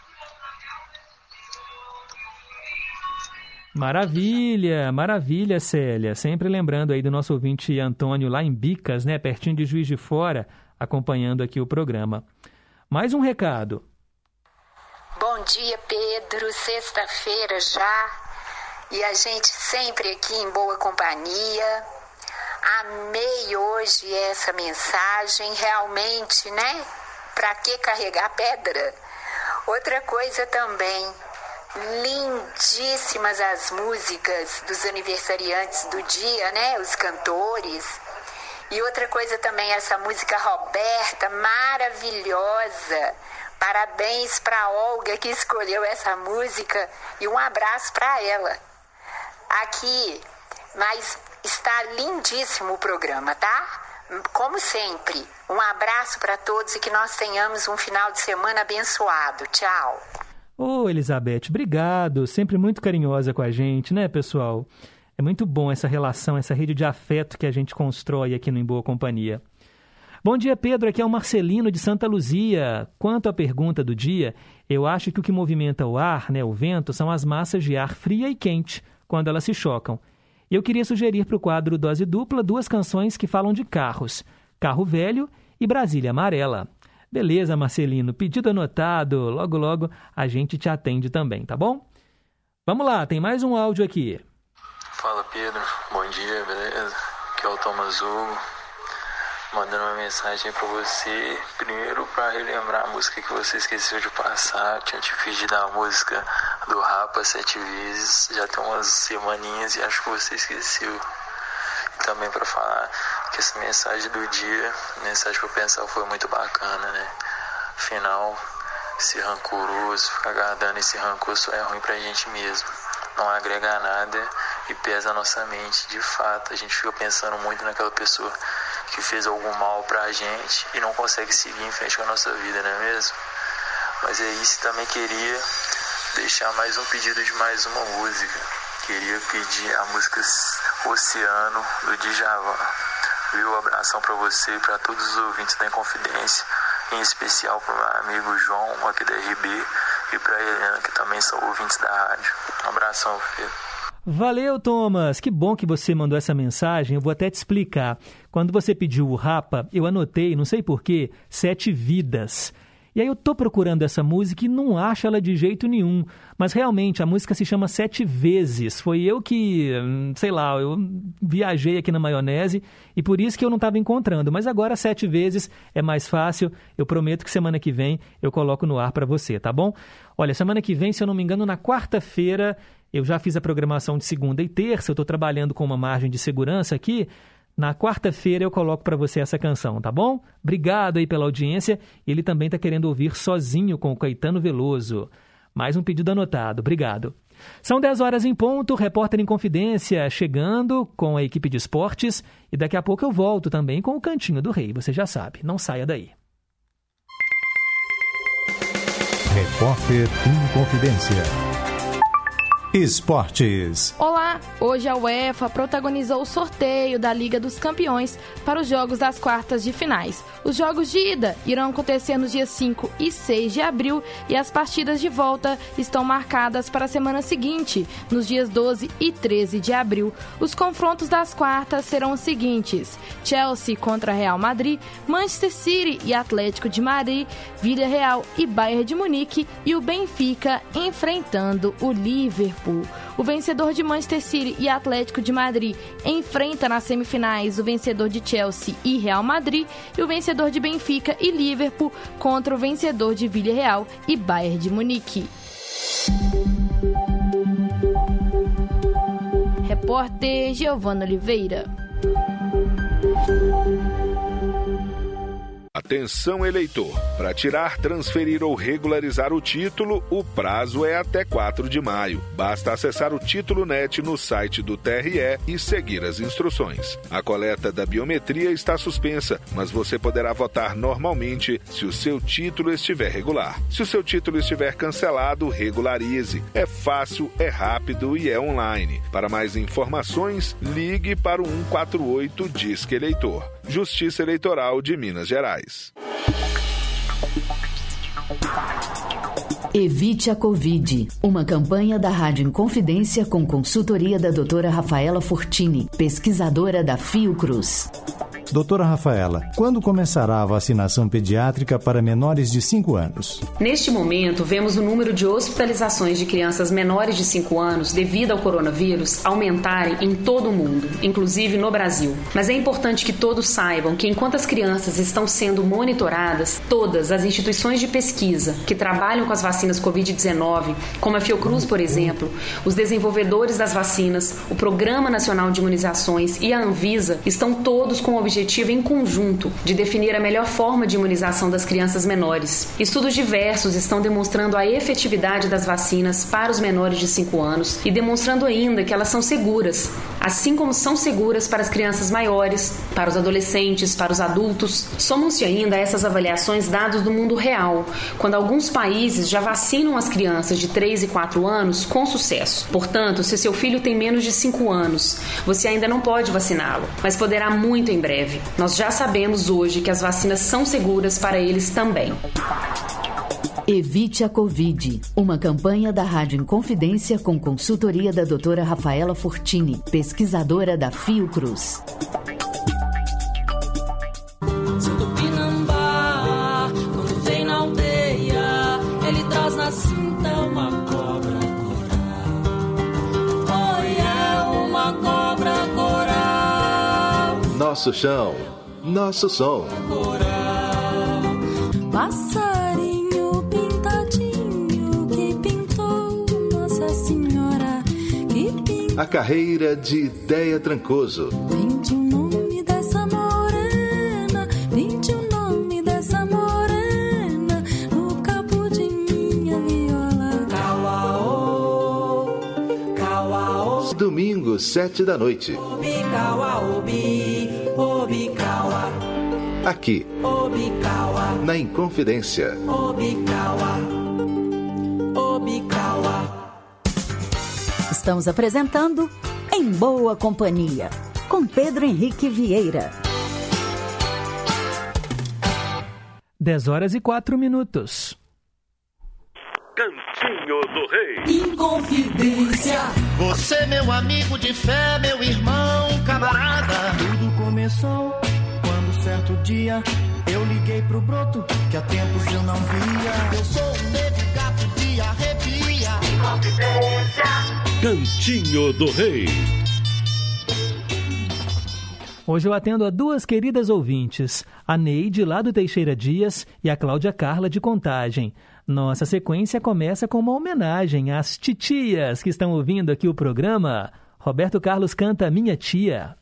Maravilha, maravilha, Célia. Sempre lembrando aí do nosso ouvinte Antônio lá em Bicas, né, pertinho de Juiz de Fora, acompanhando aqui o programa. Mais um recado. Bom dia, Pedro. Sexta-feira já. E a gente sempre aqui em boa companhia. Amei hoje essa mensagem, realmente, né? Para que carregar pedra? Outra coisa também, lindíssimas as músicas dos aniversariantes do dia, né? Os cantores. E outra coisa também, essa música Roberta, maravilhosa. Parabéns para Olga que escolheu essa música e um abraço para ela. Aqui, mas está lindíssimo o programa, tá? Como sempre, um abraço para todos e que nós tenhamos um final de semana abençoado. Tchau. Ô, oh, Elizabeth, obrigado. Sempre muito carinhosa com a gente, né, pessoal? É muito bom essa relação, essa rede de afeto que a gente constrói aqui no Em Boa Companhia. Bom dia, Pedro. Aqui é o Marcelino de Santa Luzia. Quanto à pergunta do dia, eu acho que o que movimenta o ar, né, o vento, são as massas de ar fria e quente, quando elas se chocam. Eu queria sugerir para o quadro Dose Dupla duas canções que falam de carros: Carro Velho e Brasília Amarela. Beleza, Marcelino, pedido anotado. Logo, logo a gente te atende também, tá bom? Vamos lá, tem mais um áudio aqui. Fala, Pedro. Bom dia, beleza? Aqui é o Thomas Hugo. Mandando uma mensagem para você. Primeiro, para relembrar a música que você esqueceu de passar. Tinha te pedido a música do Rapa sete vezes. Já tem umas semaninhas e acho que você esqueceu. E também para falar que essa mensagem do dia, mensagem para pensar foi muito bacana, né? Afinal, esse rancoroso, ficar guardando esse rancor só é ruim pra gente mesmo. Não agrega nada e pesa a nossa mente. De fato, a gente fica pensando muito naquela pessoa que fez algum mal pra gente e não consegue seguir em frente com a nossa vida, não é mesmo? Mas é isso, também queria deixar mais um pedido de mais uma música. Queria pedir a música Oceano do Djavan. Viu? Um abração para você e para todos os ouvintes da Inconfidência, em especial para o meu amigo João, aqui da RB, e para Helena, que também são ouvintes da rádio. Um abração, filho. Valeu, Thomas. Que bom que você mandou essa mensagem. Eu vou até te explicar. Quando você pediu o Rapa, eu anotei, não sei porquê, Sete Vidas. E aí eu tô procurando essa música e não acho ela de jeito nenhum. Mas realmente, a música se chama Sete Vezes. Foi eu que, hum, sei lá, eu viajei aqui na maionese e por isso que eu não estava encontrando. Mas agora Sete Vezes é mais fácil. Eu prometo que semana que vem eu coloco no ar para você, tá bom? Olha, semana que vem, se eu não me engano, na quarta-feira, eu já fiz a programação de segunda e terça. Eu estou trabalhando com uma margem de segurança aqui. Na quarta-feira eu coloco para você essa canção, tá bom? Obrigado aí pela audiência. Ele também está querendo ouvir sozinho com o Caetano Veloso. Mais um pedido anotado. Obrigado. São 10 horas em ponto, repórter em confidência chegando com a equipe de esportes e daqui a pouco eu volto também com o Cantinho do Rei, você já sabe, não saia daí. Repórter em confidência. Esportes. Olá! Hoje a UEFA protagonizou o sorteio da Liga dos Campeões para os jogos das quartas de finais. Os jogos de ida irão acontecer nos dias 5 e 6 de abril e as partidas de volta estão marcadas para a semana seguinte, nos dias 12 e 13 de abril. Os confrontos das quartas serão os seguintes: Chelsea contra Real Madrid, Manchester City e Atlético de Madrid, Villarreal e Bayern de Munique e o Benfica enfrentando o Liverpool. Liverpool. O vencedor de Manchester City e Atlético de Madrid enfrenta nas semifinais o vencedor de Chelsea e Real Madrid e o vencedor de Benfica e Liverpool contra o vencedor de Villarreal e Bayern de Munique. Repórter Giovanna Oliveira. Atenção eleitor! Para tirar, transferir ou regularizar o título, o prazo é até 4 de maio. Basta acessar o Título Net no site do TRE e seguir as instruções. A coleta da biometria está suspensa, mas você poderá votar normalmente se o seu título estiver regular. Se o seu título estiver cancelado, regularize. É fácil, é rápido e é online. Para mais informações, ligue para o 148 Disque Eleitor. Justiça Eleitoral de Minas Gerais. Evite a Covid. Uma campanha da Rádio Inconfidência com consultoria da doutora Rafaela Fortini, pesquisadora da Fiocruz. Doutora Rafaela, quando começará a vacinação pediátrica para menores de 5 anos? Neste momento, vemos o número de hospitalizações de crianças menores de 5 anos devido ao coronavírus aumentarem em todo o mundo, inclusive no Brasil. Mas é importante que todos saibam que enquanto as crianças estão sendo monitoradas, todas as instituições de pesquisa que trabalham com as vacinas Covid-19, como a Fiocruz, por exemplo, os desenvolvedores das vacinas, o Programa Nacional de Imunizações e a Anvisa estão todos com o objetivo objetivo em conjunto de definir a melhor forma de imunização das crianças menores. Estudos diversos estão demonstrando a efetividade das vacinas para os menores de 5 anos e demonstrando ainda que elas são seguras, assim como são seguras para as crianças maiores, para os adolescentes, para os adultos. Somam-se ainda a essas avaliações dados do mundo real, quando alguns países já vacinam as crianças de 3 e 4 anos com sucesso. Portanto, se seu filho tem menos de 5 anos, você ainda não pode vaciná-lo, mas poderá muito em breve breve. Nós já sabemos hoje que as vacinas são seguras para eles também. Evite a Covid. Uma campanha da Rádio Inconfidência com consultoria da doutora Rafaela Fortini, pesquisadora da Fiocruz. Nosso chão, nosso som. Passarinho pintadinho que pintou Nossa Senhora que pintou. A carreira de Ideia Trancoso. Vinte o nome dessa morena, vinte o nome dessa morena no cabo de minha viola. Cauaô, cauaô, Domingo, sete da noite. obi, cauá, obi, obi, cauá, Aqui, obi, cauá, na Inconfidência. obi, cauá, obi, cauá. Estamos apresentando Em Boa Companhia, com Pedro Henrique Vieira. 10 horas e 4 minutos. Cantinho do Rei. Inconfidência. Você, meu amigo de fé, meu irmão, camarada. Tudo começou quando certo dia eu liguei pro broto que há tempos eu não via. Eu sou um negro gato de arrepia. Cantinho do Rei. Hoje eu atendo a duas queridas ouvintes, a Neide, lá do Teixeira Dias, e a Cláudia Carla, de Contagem. Nossa sequência começa com uma homenagem às titias que estão ouvindo aqui o programa. Roberto Carlos canta Minha Tia.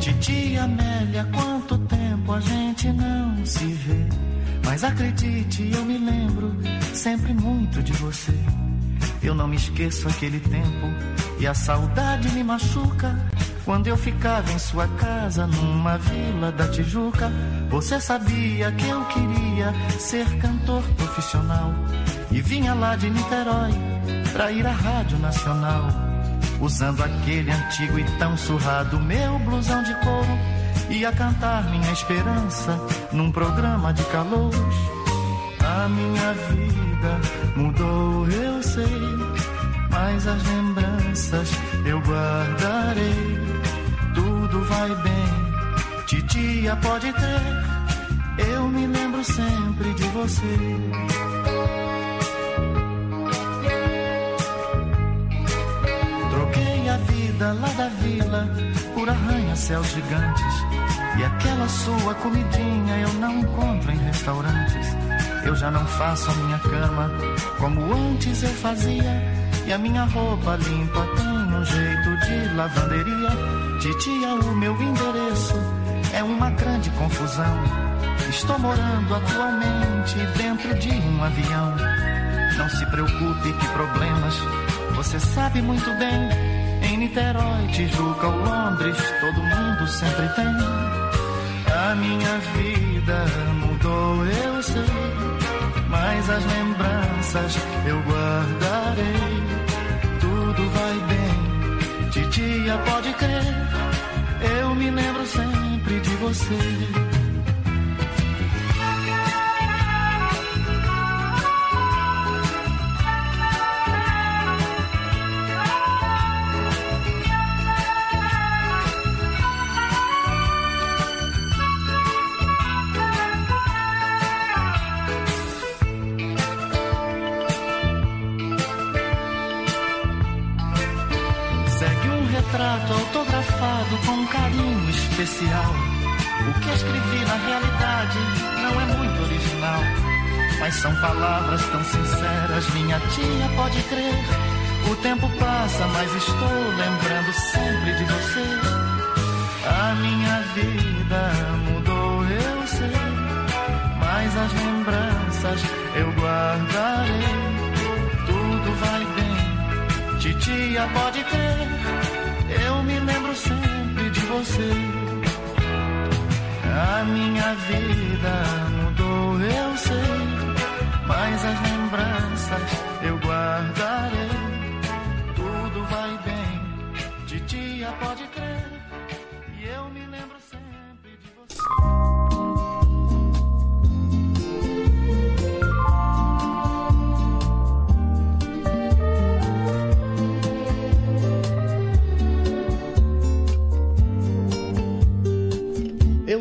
Titia Amélia, quanto tempo a gente não se vê. Mas acredite, eu me lembro sempre muito de você. Eu não me esqueço aquele tempo e a saudade me machuca. Quando eu ficava em sua casa, numa vila da Tijuca, você sabia que eu queria ser cantor profissional. E vinha lá de Niterói pra ir à Rádio Nacional. Usando aquele antigo e tão surrado meu blusão de couro. Ia cantar minha esperança num programa de calouros. A minha vida mudou, eu sei, mas as lembranças eu guardarei. Tudo vai bem, titia pode ter. Eu me lembro sempre de você. Troquei a vida lá da vila por arranha-céus gigantes. E aquela sua comidinha eu não encontro em restaurantes. Eu já não faço a minha cama como antes eu fazia. E a minha roupa limpa tem um jeito de lavanderia. Titia, o meu endereço é uma grande confusão. Estou morando atualmente dentro de um avião. Não se preocupe que problemas você sabe muito bem. Em Niterói, Tijuca ou Londres, todo mundo sempre tem. A minha vida mudou, eu sei, mas as lembranças eu guardarei. Tudo vai bem, titia pode crer. Eu me lembro sempre de você. Com carinho especial. O que escrevi na realidade não é muito original. Mas são palavras tão sinceras, minha tia pode crer. O tempo passa, mas estou lembrando sempre de você. A minha vida mudou, eu sei. Mas as lembranças eu guardarei. Tudo vai bem, titia pode crer. Eu me lembro sempre você. A minha vida mudou, eu sei. Mas as lembranças eu guardarei. Tudo vai bem, titia pode crer.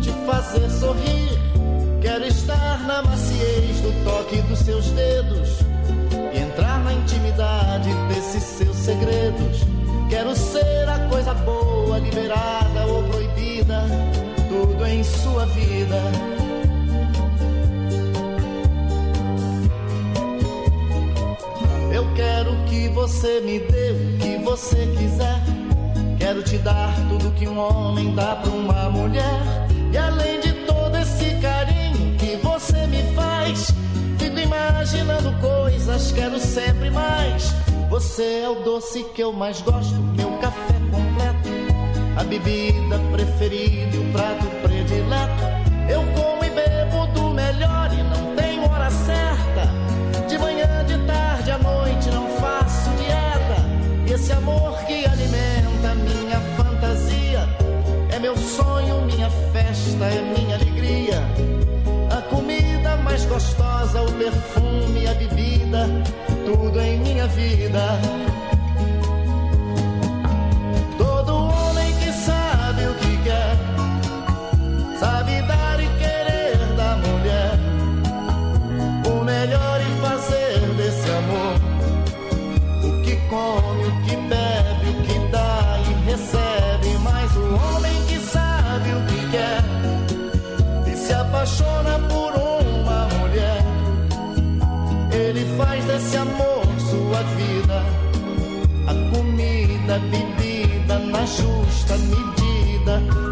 te fazer sorrir. Quero estar na maciez do toque dos seus dedos e entrar na intimidade desses seus segredos. Quero ser a coisa boa, liberada ou proibida, tudo em sua vida. Eu quero que você me dê o que você quiser. Quero te dar tudo que um homem dá para uma mulher. E além de todo esse carinho que você me faz, fico imaginando coisas, quero sempre mais. Você é o doce que eu mais gosto, meu café completo, a bebida preferida o prato predileto. Eu como e bebo do melhor e não tenho hora certa. De manhã, de tarde, à noite, não faço dieta. E esse amor que é minha alegria. A comida mais gostosa, o perfume, a bebida, tudo em minha vida bebida na justa medida.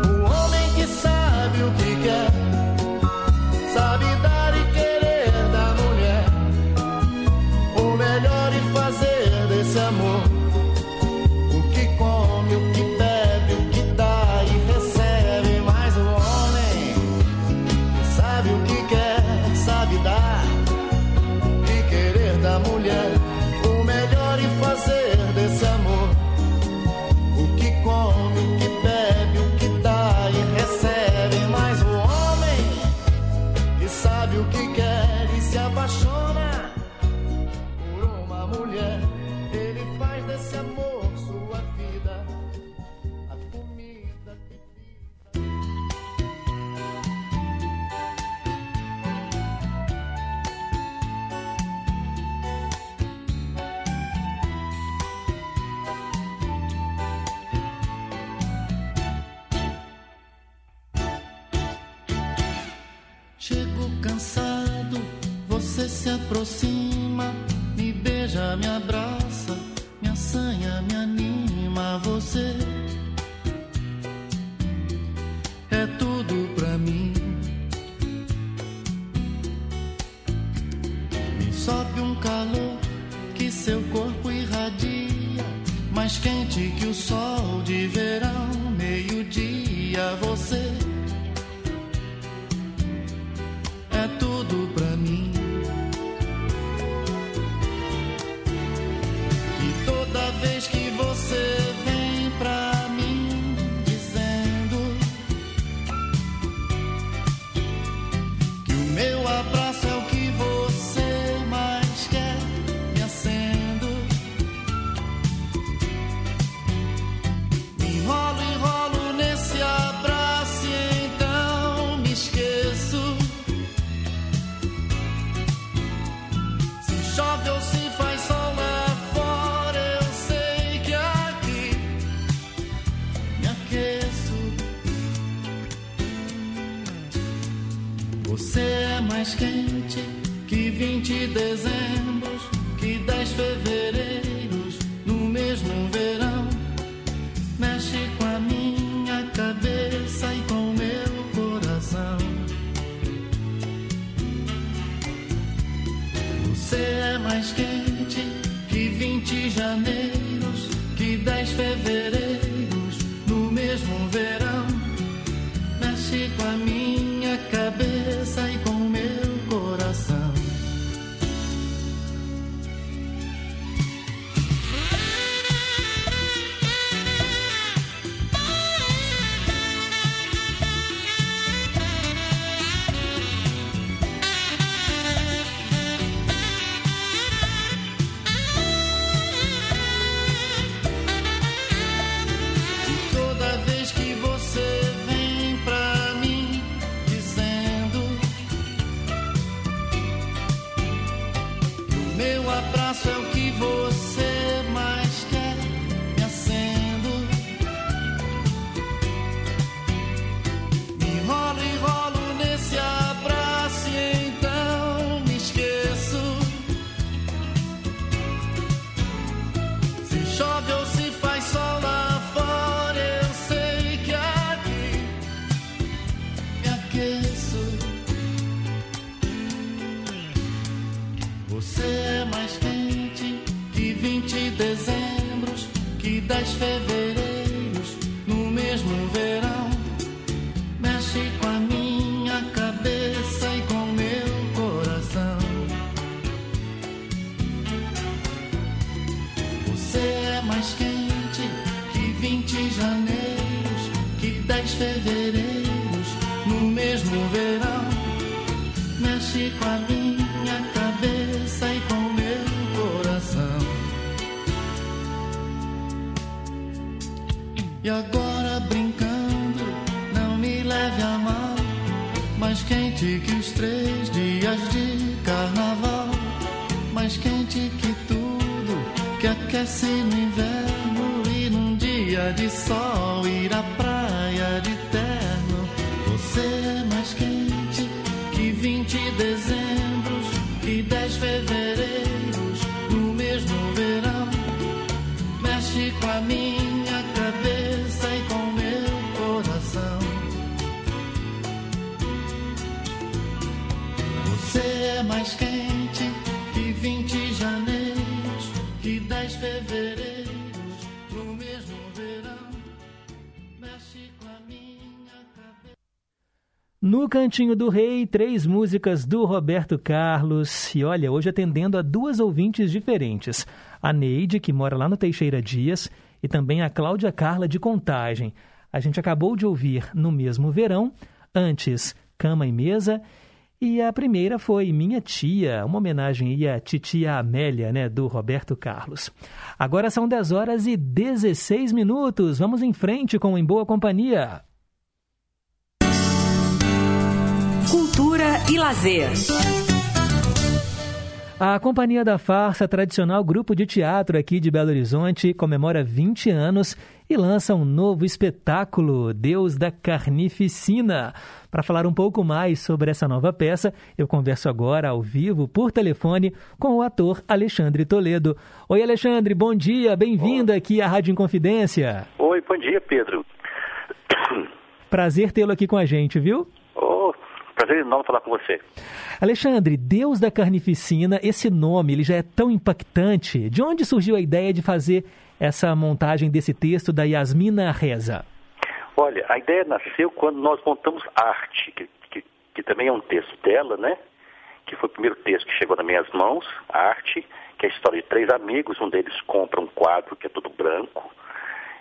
se aproxima, me beija, me abraça, me assanha, me anima. Você E agora brincando, não me leve a mal, mais quente que os três dias de carnaval, mais quente que tudo que aquece no inverno e num dia de sol ir à praia de terno. Você é mais quente que 20 dezembros No Cantinho do Rei, três músicas do Roberto Carlos. E olha, hoje atendendo a duas ouvintes diferentes. A Neide, que mora lá no Teixeira Dias, e também a Cláudia Carla de Contagem. A gente acabou de ouvir No Mesmo Verão, antes Cama e Mesa, e a primeira foi Minha Tia, uma homenagem à titia Amélia, né, do Roberto Carlos. Agora são 10 horas e 16 minutos. Vamos em frente com Em Boa Companhia. Cultura e lazer. A Companhia da Farsa, tradicional grupo de teatro aqui de Belo Horizonte, comemora 20 anos e lança um novo espetáculo, Deus da Carnificina. Para falar um pouco mais sobre essa nova peça, eu converso agora ao vivo, por telefone, com o ator Alexandre Toledo. Oi, Alexandre, bom dia, bem-vindo aqui à Rádio Inconfidência. Oi, bom dia, Pedro. Prazer tê-lo aqui com a gente, viu? Prazer enorme falar com você. Alexandre, Deus da Carnificina, esse nome ele já é tão impactante. De onde surgiu a ideia de fazer essa montagem desse texto da Yasmina Reza? Olha, a ideia nasceu quando nós montamos Arte, que, que, que também é um texto dela, né? Que foi o primeiro texto que chegou nas minhas mãos, Arte, que é a história de três amigos, um deles compra um quadro que é todo branco,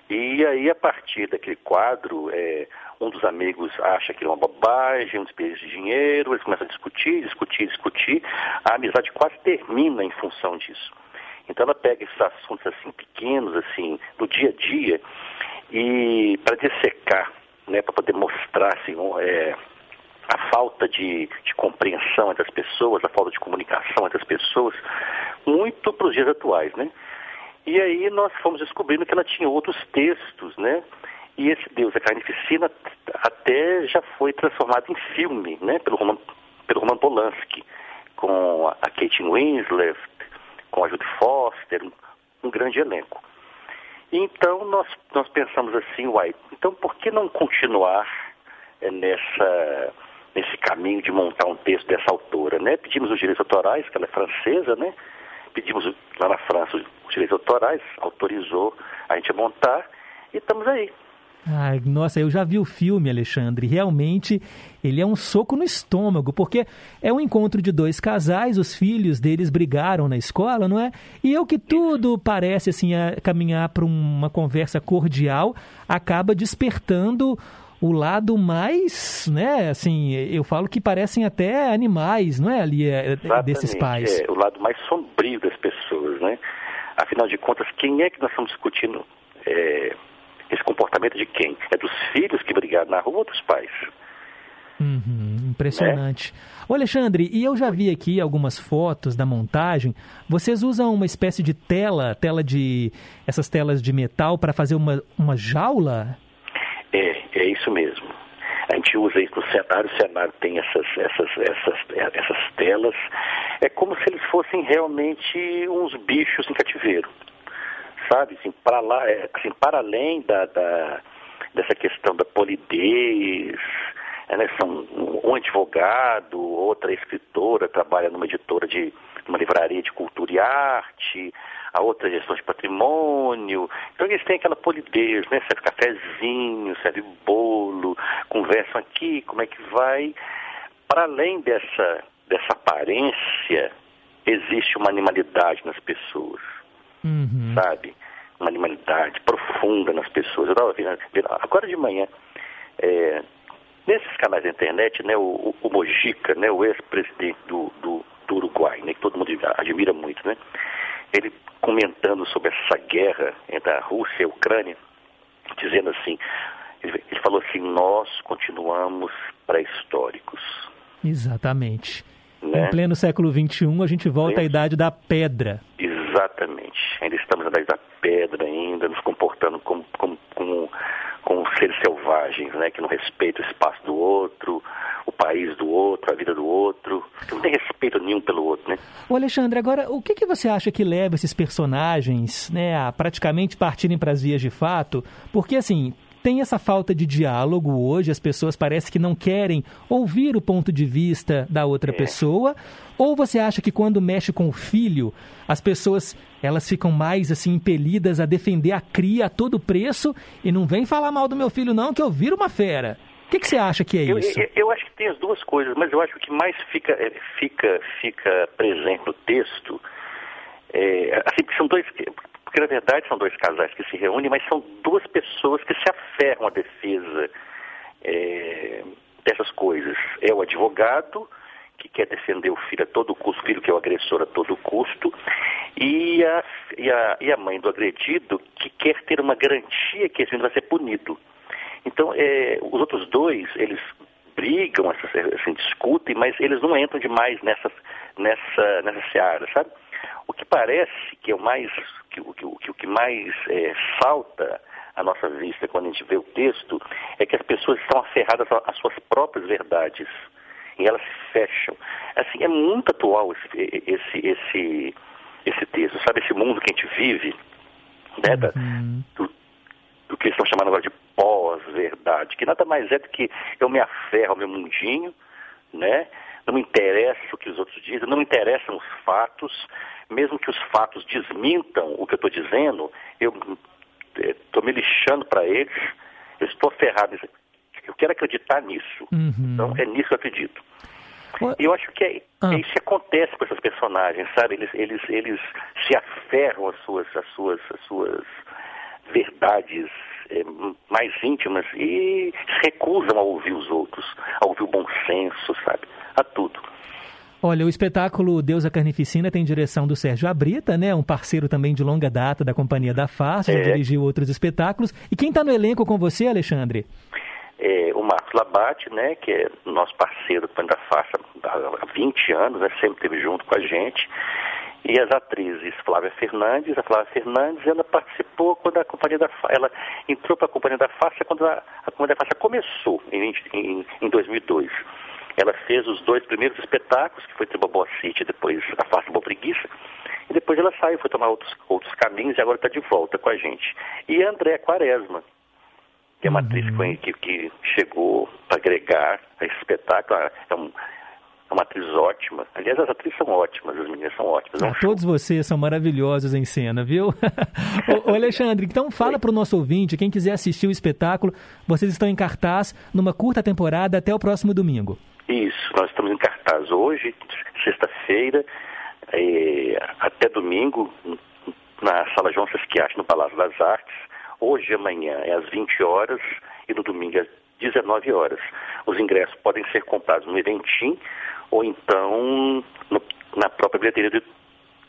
e aí a partir daquele quadro, é, um dos amigos acha que é uma bobagem, um desperdício de dinheiro, eles começam a discutir, discutir, discutir, a amizade quase termina em função disso. Então ela pega esses assuntos assim pequenos, assim, do dia a dia, e para dissecar, né, para poder mostrar assim, é, a falta de, de, compreensão entre as pessoas, a falta de comunicação entre as pessoas, muito para os dias atuais, né? E aí nós fomos descobrindo que ela tinha outros textos, né? E esse Deus, a Carnificina, até já foi transformado em filme, né? Pelo Roman, pelo Roman Polanski, com a Kate Winslet, com a Judy Foster, um, um grande elenco. Então nós, nós pensamos assim, uai, então por que não continuar é, nessa, nesse caminho de montar um texto dessa autora, né? Pedimos os direitos autorais, que ela é francesa, né? Pedimos lá na França os direitos autorais, autorizou a gente a montar e estamos aí. Ai, nossa, eu já vi o filme, Alexandre. Realmente, ele é um soco no estômago, porque é um encontro de dois casais, os filhos deles brigaram na escola, não é? E eu que tudo parece assim caminhar para uma conversa cordial, acaba despertando o lado mais, né, assim, eu falo que parecem até animais, não é, ali, é, desses pais. É, o lado mais sombrio das pessoas, né? Afinal de contas, quem é que nós estamos discutindo é, esse comportamento de quem? É dos filhos que brigaram na rua ou dos pais? Uhum, impressionante. É? Ô Alexandre, e eu já vi aqui algumas fotos da montagem. Vocês usam uma espécie de tela, tela de. essas telas de metal para fazer uma, uma jaula? É, é isso mesmo. A gente usa isso no cenário, o cenário tem essas, essas, essas, essas telas. É como se eles fossem realmente uns bichos em cativeiro. Sabe, assim, para lá, assim, para além da, da, dessa questão da polidez, né, são um advogado, outra escritora, trabalha numa editora de uma livraria de cultura e arte, a outra gestão de patrimônio. Então eles têm aquela polidez, né? Serve cafezinho, serve bolo, conversam aqui, como é que vai. Para além dessa, dessa aparência, existe uma animalidade nas pessoas, uhum. sabe? Uma animalidade profunda nas pessoas. Eu estava vendo, agora de manhã, é, nesses canais da internet, né, o, o Mojica, né, o ex-presidente do, do, do, Uruguai, né, que todo mundo admira muito, né, ele comentando sobre essa guerra entre a Rússia e a Ucrânia, dizendo assim, ele, ele falou assim, nós continuamos pré-históricos. Exatamente. Né? Em pleno século XXI, a gente volta à idade da pedra. Exatamente. Ainda estamos idade da pedra ainda, nos comportando como, como, como, como seres selvagens, né? Que não respeitam o espaço do outro, o país do outro, a vida do outro. Que não tem respeito nenhum pelo outro, né? O Alexandre, agora, o que, que você acha que leva esses personagens né, a praticamente partirem para as vias de fato? Porque, assim, tem essa falta de diálogo hoje, as pessoas parecem que não querem ouvir o ponto de vista da outra é. pessoa, ou você acha que quando mexe com o filho, as pessoas elas ficam mais assim impelidas a defender a cria a todo preço e não vem falar mal do meu filho não, que eu viro uma fera. O que, que, você acha que é isso? Eu, eu, acho que tem as duas coisas, mas eu acho que o que mais fica, é, fica, fica presente no texto é, assim, são dois, porque na verdade são dois casais que se reúnem, mas são duas pessoas que se aferram à defesa é, dessas coisas. É o advogado, que quer defender o filho a todo custo, o filho que é o agressor a todo custo, e a, e a, e a mãe do agredido, que quer ter uma garantia que esse menino vai ser punido. Então, é, os outros dois, eles brigam, assim, discutem, mas eles não entram demais nessa, nessa, nessa seara, sabe? O que parece que é o mais, que, que, que o que mais é, salta à nossa vista quando a gente vê o texto é que as pessoas estão aferradas às suas próprias verdades e elas se fecham. Assim, é muito atual esse, esse, esse, esse texto, sabe? Esse mundo que a gente vive, né? Uhum. do, do que eles estão chamando agora de pós-verdade, que nada mais é do que eu me aferro ao meu mundinho, né? Não me interessa o que os outros dizem, não me interessam os fatos, mesmo que os fatos desmintam o que eu estou dizendo, eu estou me lixando para eles, eu estou ferrado. Eu quero acreditar nisso. Uhum. Então, é nisso que eu acredito. E eu acho que é, ah. é, isso que acontece com esses personagens, sabe? Eles, eles, eles se aferram às suas, às suas, às suas verdades é, mais íntimas e se recusam a ouvir os outros, a ouvir o bom senso, sabe? A tudo. Olha, o espetáculo Deus a Carnificina tem direção do Sérgio Abrita, né? Um parceiro também de longa data da Companhia da Face, já é. dirigiu outros espetáculos. E quem está no elenco com você, Alexandre? É, o Marcos Labate, né, que é nosso parceiro da Companhia da Face há 20 anos, né, sempre esteve junto com a gente. E as atrizes Flávia Fernandes, a Flávia Fernandes, ela participou quando a Companhia da ela entrou para a Companhia da Face quando a, a Companhia da Face começou, em, em, em 2002. Ela fez os dois primeiros espetáculos, que foi Triboboa City, depois A Face Boa Preguiça, e depois ela saiu, foi tomar outros, outros caminhos e agora está de volta com a gente. E a André Quaresma, que é uma uhum. atriz que, que chegou para agregar a esse espetáculo, é, um, é uma atriz ótima. Aliás, as atrizes são ótimas, as meninas são ótimas. É um Todos vocês são maravilhosos em cena, viu? [laughs] ô, Alexandre, então fala para o nosso ouvinte, quem quiser assistir o espetáculo, vocês estão em cartaz numa curta temporada até o próximo domingo. Isso, nós estamos em cartaz hoje, sexta-feira, é, até domingo, na Sala João Sesquiate, no Palácio das Artes. Hoje e amanhã é às 20 horas e no domingo às 19 horas. Os ingressos podem ser comprados no Eventim ou então no, na própria bilheteria do,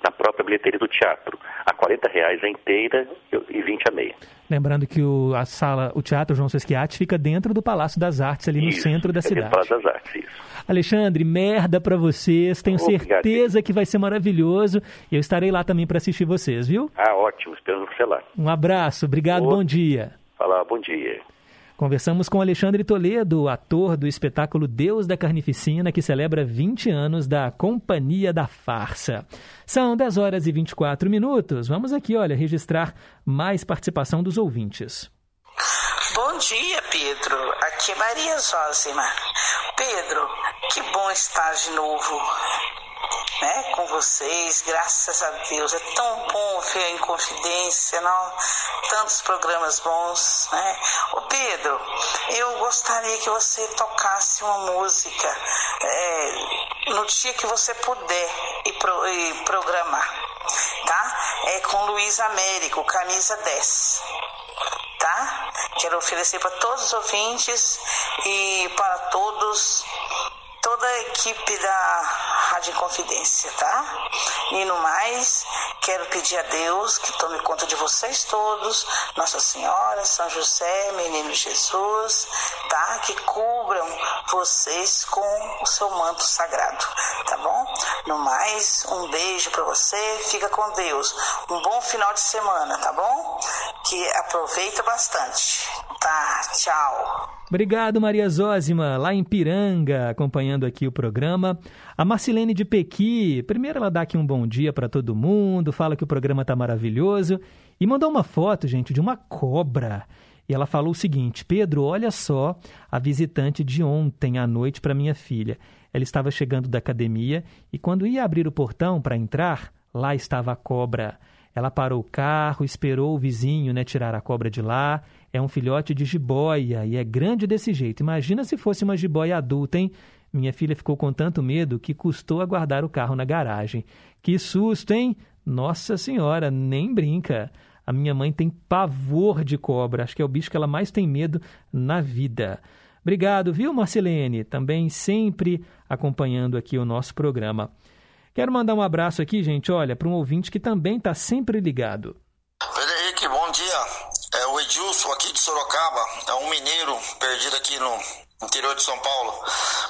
na própria bilheteria do teatro. A R$ reais a inteira e 20 a meia. Lembrando que o, a sala, o Teatro João Sesquiate fica dentro do Palácio das Artes, ali isso, no centro da é cidade. Palácio das Artes, isso. Alexandre, merda para vocês. Tenho Obrigado. certeza que vai ser maravilhoso. E eu estarei lá também para assistir vocês, viu? Ah, ótimo. Esperamos você lá. Um abraço. Obrigado. Bom dia. Fala, bom dia. Conversamos com Alexandre Toledo, ator do espetáculo Deus da Carnificina, que celebra 20 anos da Companhia da Farsa. São 10 horas e 24 minutos. Vamos aqui, olha, registrar mais participação dos ouvintes. Bom dia, Pedro. Aqui é Maria Zózima. Pedro, que bom estar de novo né, com vocês, graças a Deus. É tão bom ver a Inconfidência, não? tantos programas bons. Né? Ô Pedro, eu gostaria que você tocasse uma música é, no dia que você puder e, pro, e programar. Tá? É com Luiz Américo, camisa 10 tá? Quero oferecer para todos os ouvintes e para todos toda a equipe da Rádio Confidência, tá? E no mais, quero pedir a Deus que tome conta de vocês todos, Nossa Senhora, São José, Menino Jesus, tá? Que cubram vocês com o seu manto sagrado, tá bom? No mais, um beijo para você, fica com Deus. Um bom final de semana, tá bom? Que aproveita bastante. Tá, tchau. Obrigado, Maria Zózima, lá em Piranga, acompanhando aqui o programa. A Marcilene de Pequi, primeiro ela dá aqui um bom dia para todo mundo, fala que o programa tá maravilhoso e mandou uma foto, gente, de uma cobra. E ela falou o seguinte: Pedro, olha só a visitante de ontem à noite para minha filha. Ela estava chegando da academia e quando ia abrir o portão para entrar, lá estava a cobra. Ela parou o carro, esperou o vizinho né, tirar a cobra de lá é um filhote de jiboia e é grande desse jeito. Imagina se fosse uma jiboia adulta, hein? Minha filha ficou com tanto medo que custou aguardar o carro na garagem. Que susto, hein? Nossa Senhora, nem brinca. A minha mãe tem pavor de cobra. Acho que é o bicho que ela mais tem medo na vida. Obrigado, viu, Marcelene? Também sempre acompanhando aqui o nosso programa. Quero mandar um abraço aqui, gente, olha, para um ouvinte que também está sempre ligado. Henrique, bom dia. É o Edilson aqui de Sorocaba, é um mineiro perdido aqui no interior de São Paulo.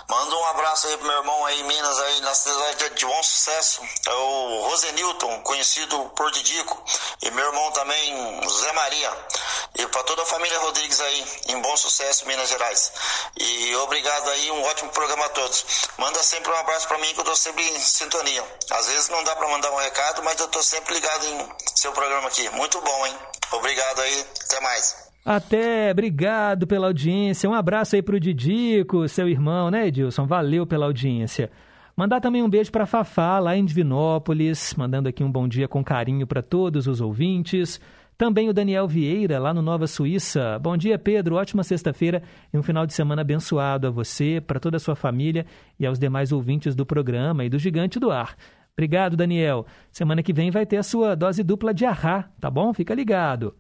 Manda um abraço aí pro meu irmão aí em Minas, aí na cidade de bom sucesso. É o Rosenilton, conhecido por Didico. E meu irmão também, Zé Maria. E para toda a família Rodrigues aí, em bom sucesso, Minas Gerais. E obrigado aí, um ótimo programa a todos. Manda sempre um abraço para mim que eu tô sempre em sintonia. Às vezes não dá para mandar um recado, mas eu tô sempre ligado em seu programa aqui. Muito bom, hein? Obrigado aí, até mais. Até, obrigado pela audiência. Um abraço aí pro Didico, seu irmão, né, Edilson? Valeu pela audiência. Mandar também um beijo para Fafá, lá em Divinópolis, mandando aqui um bom dia com carinho para todos os ouvintes. Também o Daniel Vieira, lá no Nova Suíça. Bom dia, Pedro. Ótima sexta-feira e um final de semana abençoado a você, para toda a sua família e aos demais ouvintes do programa e do Gigante do Ar. Obrigado, Daniel. Semana que vem vai ter a sua dose dupla de arra, tá bom? Fica ligado.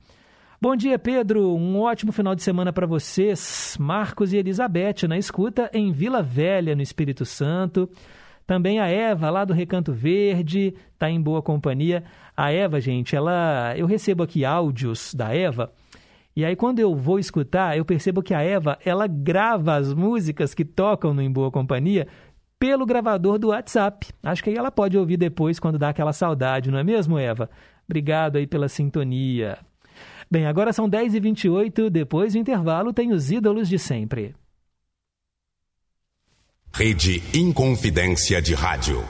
Bom dia, Pedro. Um ótimo final de semana para vocês. Marcos e Elizabeth na escuta em Vila Velha, no Espírito Santo. Também a Eva, lá do Recanto Verde, está em boa companhia. A Eva, gente, ela, eu recebo aqui áudios da Eva. E aí, quando eu vou escutar, eu percebo que a Eva, ela grava as músicas que tocam no Em Boa Companhia pelo gravador do WhatsApp. Acho que aí ela pode ouvir depois quando dá aquela saudade, não é mesmo, Eva? Obrigado aí pela sintonia. Bem, agora são 10h28, depois do intervalo tem os ídolos de sempre. Rede Inconfidência de Rádio.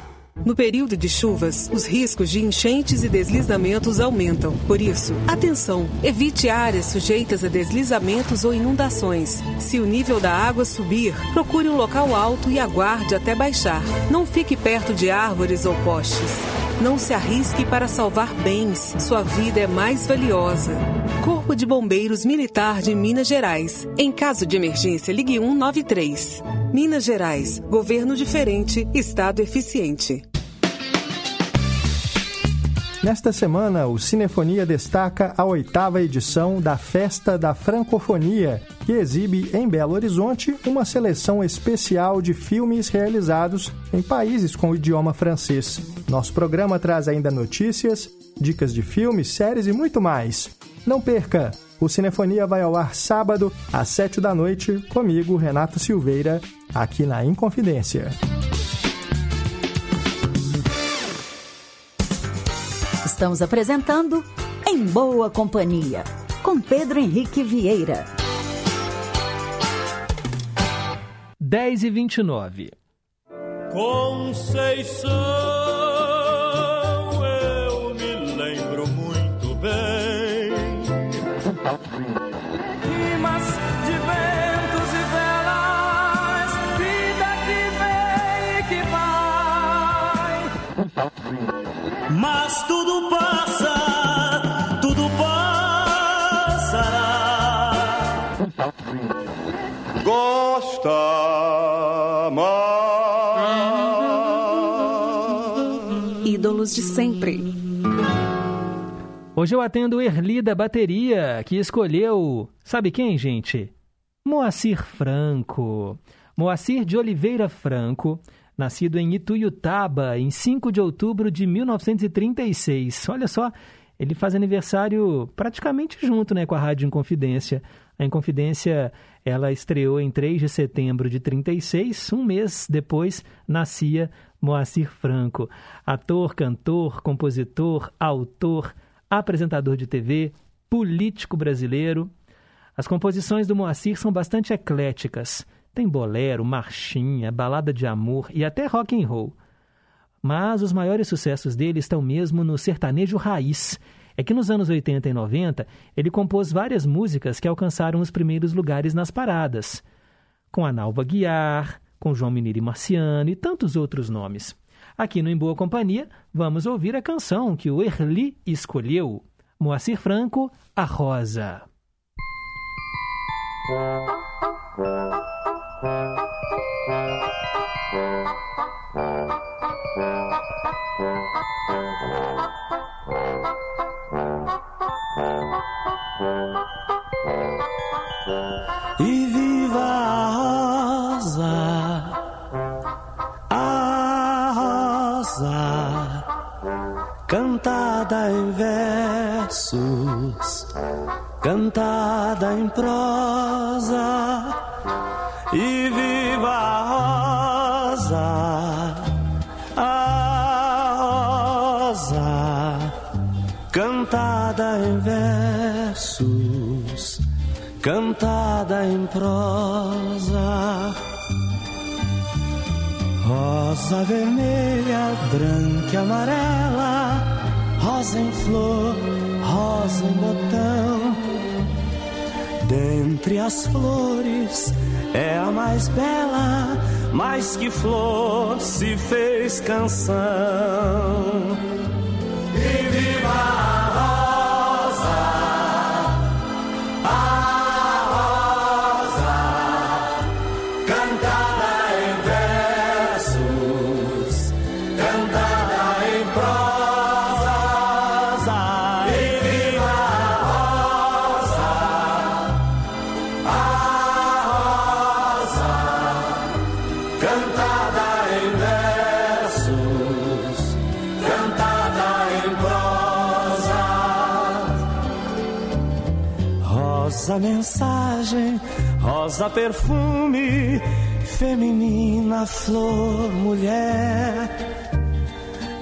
No período de chuvas, os riscos de enchentes e deslizamentos aumentam. Por isso, atenção! Evite áreas sujeitas a deslizamentos ou inundações. Se o nível da água subir, procure um local alto e aguarde até baixar. Não fique perto de árvores ou postes. Não se arrisque para salvar bens. Sua vida é mais valiosa. Corpo de Bombeiros Militar de Minas Gerais. Em caso de emergência, ligue 193. Minas Gerais. Governo diferente, Estado eficiente. Nesta semana, o Cinefonia destaca a oitava edição da Festa da Francofonia, que exibe em Belo Horizonte uma seleção especial de filmes realizados em países com o idioma francês. Nosso programa traz ainda notícias, dicas de filmes, séries e muito mais. Não perca! O Cinefonia vai ao ar sábado, às sete da noite, comigo, Renato Silveira, aqui na Inconfidência. Estamos apresentando Em Boa Companhia, com Pedro Henrique Vieira. 10 e 29. Conceição, eu me lembro muito bem. Rimas de ventos e velas, vida que vem e que vai. Mas tudo passa, tudo passará. Gosta Ídolos de sempre. Hoje eu atendo Erli da Bateria, que escolheu. Sabe quem, gente? Moacir Franco. Moacir de Oliveira Franco, nascido em Ituiutaba em 5 de outubro de 1936. Olha só, ele faz aniversário praticamente junto né, com a Rádio Inconfidência. A Inconfidência ela estreou em 3 de setembro de 36, um mês depois nascia Moacir Franco. Ator, cantor, compositor, autor, apresentador de TV, político brasileiro. As composições do Moacir são bastante ecléticas. Tem bolero, marchinha, balada de amor e até rock and roll. Mas os maiores sucessos dele estão mesmo no sertanejo raiz. É que nos anos 80 e 90 ele compôs várias músicas que alcançaram os primeiros lugares nas paradas, com a Guiar, com João Mineiro e Marciano e tantos outros nomes. Aqui no Em Boa Companhia, vamos ouvir a canção que o Erli escolheu, Moacir Franco, A Rosa. E viva a rosa, a rosa, cantada em versos, cantada em prosa. E viva a rosa, a rosa, cantada em versos, cantada em prosa. Rosa vermelha, branca e amarela, rosa em flor, rosa em botão. Dentre as flores é a mais bela, mais que flor se fez canção. E viva perfume, feminina flor mulher.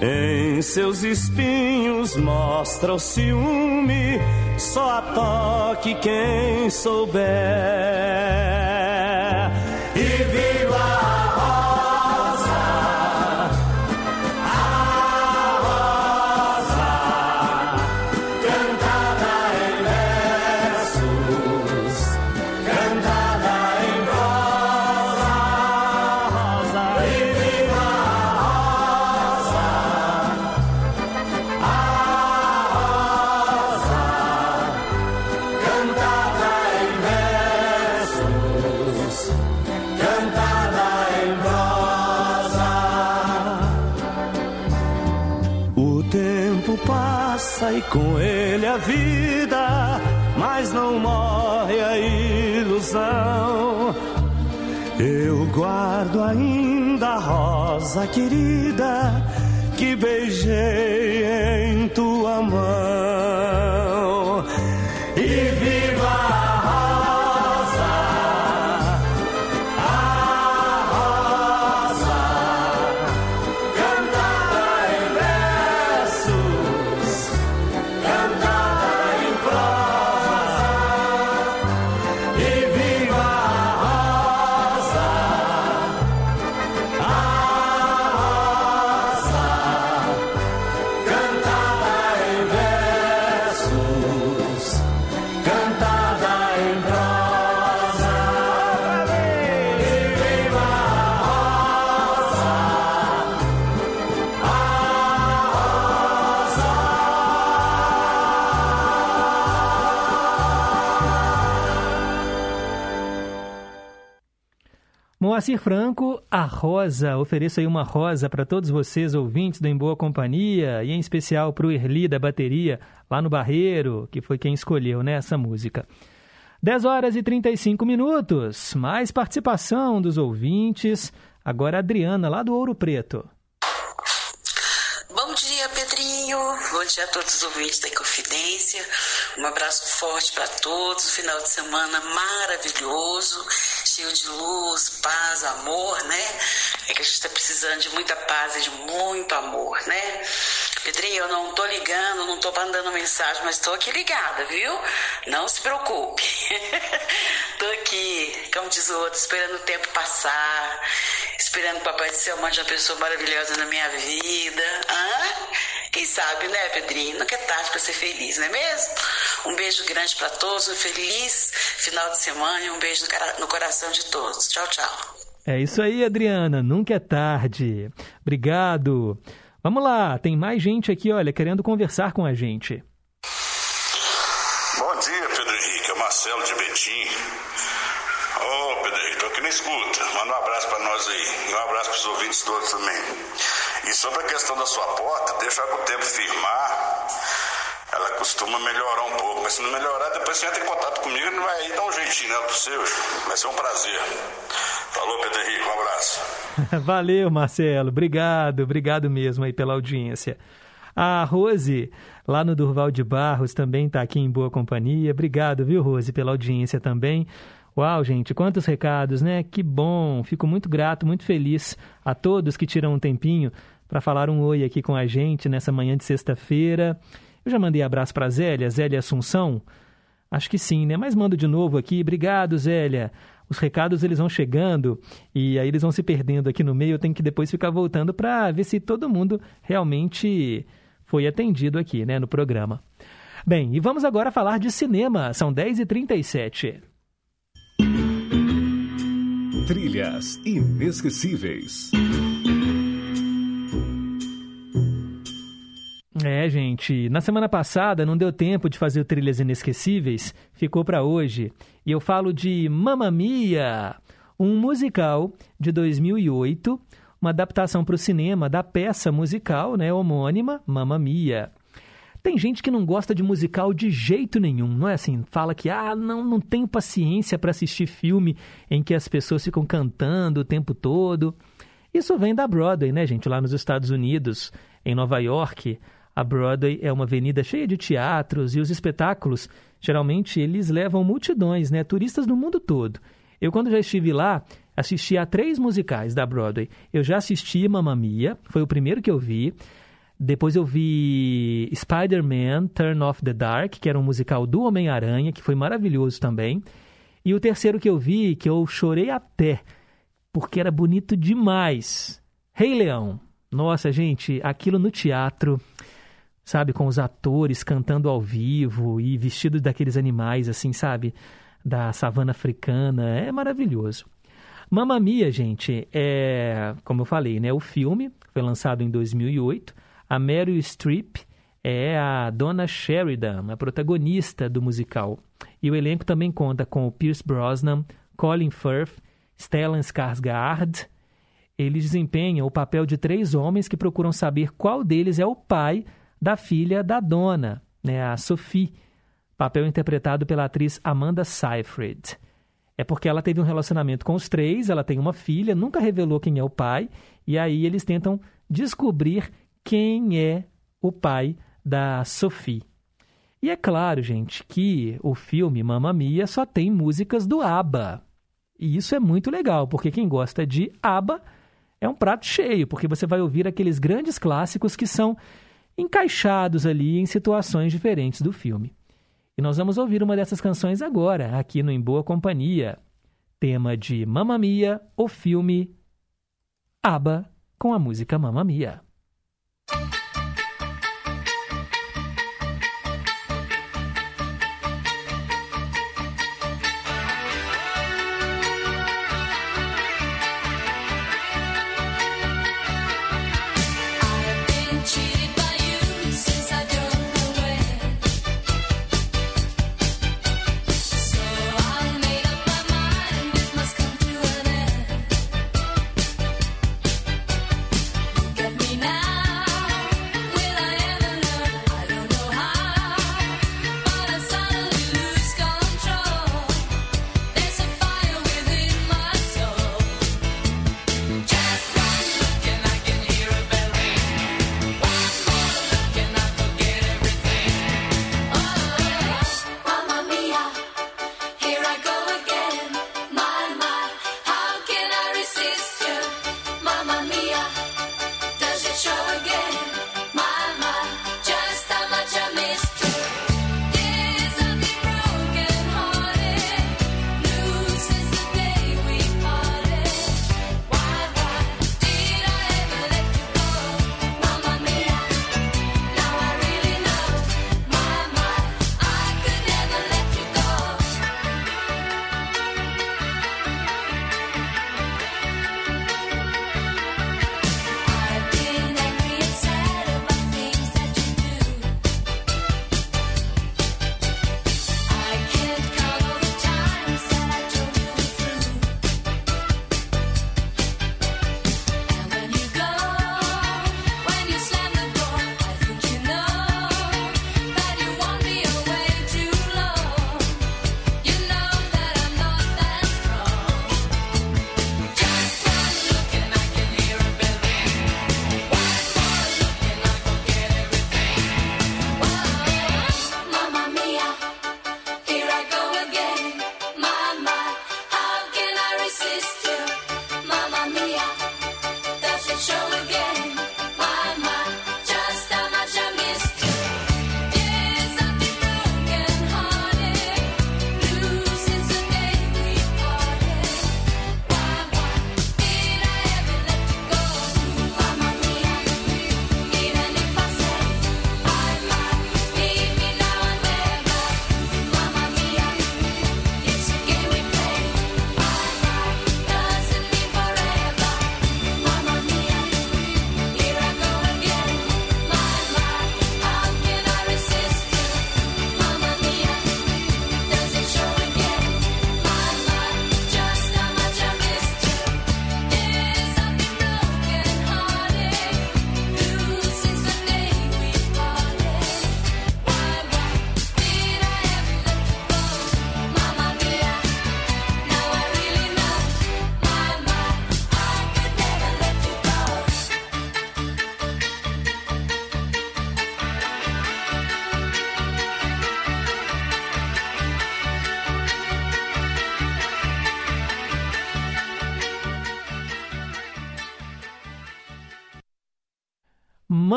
Em seus espinhos mostra o ciúme, só a toque quem souber. Com ele a vida, mas não morre a ilusão. Eu guardo ainda a rosa querida que beijei em tua mão. Moacir Franco, a rosa. Ofereço aí uma rosa para todos vocês, ouvintes do Em Boa Companhia, e em especial para o Erli da bateria, lá no Barreiro, que foi quem escolheu né, essa música. 10 horas e 35 minutos. Mais participação dos ouvintes. Agora a Adriana, lá do Ouro Preto. Bom dia, Pedrinho. Bom dia a todos os ouvintes da Confidência. Um abraço forte para todos. Final de semana maravilhoso, cheio de luz, paz, amor, né? É que a gente está precisando de muita paz e de muito amor, né? Pedrinho, eu não tô ligando, não tô mandando mensagem, mas tô aqui ligada, viu? Não se preocupe. [laughs] tô aqui, como diz o outro, esperando o tempo passar, esperando o Papai do Céu mande uma pessoa maravilhosa na minha vida. Hã? Quem sabe, né, Pedrinho? Nunca é tarde para ser feliz, não é mesmo? Um beijo grande para todos, um feliz final de semana e um beijo no, coração de todos. Tchau, tchau. É isso aí, Adriana. Nunca é tarde. Obrigado. Vamos lá, tem mais gente aqui, olha, querendo conversar com a gente. Bom dia, Pedro Henrique. É o Marcelo de Betim. Ô, Pedro Henrique, tô aqui na escuta. Manda um abraço pra nós aí. E um abraço pros ouvintes todos também. E sobre a questão da sua porta, deixa com o tempo firmar. Ela costuma melhorar um pouco, mas se não melhorar, depois você entra em contato comigo e vai aí dar um jeitinho nela pro seu. Vai ser um prazer. Falou, Pedro Henrique. Um abraço. [laughs] Valeu, Marcelo. Obrigado, obrigado mesmo aí pela audiência. A Rose, lá no Durval de Barros, também está aqui em boa companhia. Obrigado, viu, Rose, pela audiência também. Uau, gente, quantos recados, né? Que bom. Fico muito grato, muito feliz a todos que tiram um tempinho para falar um oi aqui com a gente nessa manhã de sexta-feira. Eu já mandei abraço para Zélia, Zélia Assunção. Acho que sim, né? Mas mando de novo aqui. Obrigado, Zélia. Os recados eles vão chegando e aí eles vão se perdendo aqui no meio. Eu tenho que depois ficar voltando para ver se todo mundo realmente foi atendido aqui, né, no programa. Bem, e vamos agora falar de cinema. São 10h37. Trilhas inesquecíveis. É, gente, na semana passada não deu tempo de fazer Trilhas Inesquecíveis, ficou para hoje. E eu falo de Mamma Mia, um musical de 2008, uma adaptação para o cinema da peça musical, né, homônima Mamma Mia. Tem gente que não gosta de musical de jeito nenhum, não é assim? Fala que ah, não, não tenho paciência para assistir filme em que as pessoas ficam cantando o tempo todo. Isso vem da Broadway, né, gente? Lá nos Estados Unidos, em Nova York, a Broadway é uma avenida cheia de teatros e os espetáculos, geralmente, eles levam multidões, né? Turistas do mundo todo. Eu, quando já estive lá, assisti a três musicais da Broadway. Eu já assisti Mamma Mia, foi o primeiro que eu vi. Depois eu vi Spider-Man, Turn Off the Dark, que era um musical do Homem-Aranha, que foi maravilhoso também. E o terceiro que eu vi, que eu chorei até, porque era bonito demais. Rei Leão. Nossa, gente, aquilo no teatro, sabe, com os atores cantando ao vivo e vestidos daqueles animais, assim, sabe, da savana africana, é maravilhoso. Mamma Mia, gente, é, como eu falei, né, o filme foi lançado em 2008. A Meryl Streep é a Donna Sheridan, a protagonista do musical. E o elenco também conta com o Pierce Brosnan, Colin Firth, Stellan Skarsgård. Eles desempenham o papel de três homens que procuram saber qual deles é o pai da filha da dona, né, a Sophie, papel interpretado pela atriz Amanda Seyfried. É porque ela teve um relacionamento com os três, ela tem uma filha, nunca revelou quem é o pai, e aí eles tentam descobrir quem é o pai da Sophie. E é claro, gente, que o filme Mamma Mia só tem músicas do ABBA. E isso é muito legal, porque quem gosta de ABBA é um prato cheio, porque você vai ouvir aqueles grandes clássicos que são encaixados ali em situações diferentes do filme. E nós vamos ouvir uma dessas canções agora, aqui no Em Boa Companhia. Tema de Mamma Mia, o filme ABBA com a música Mamma Mia.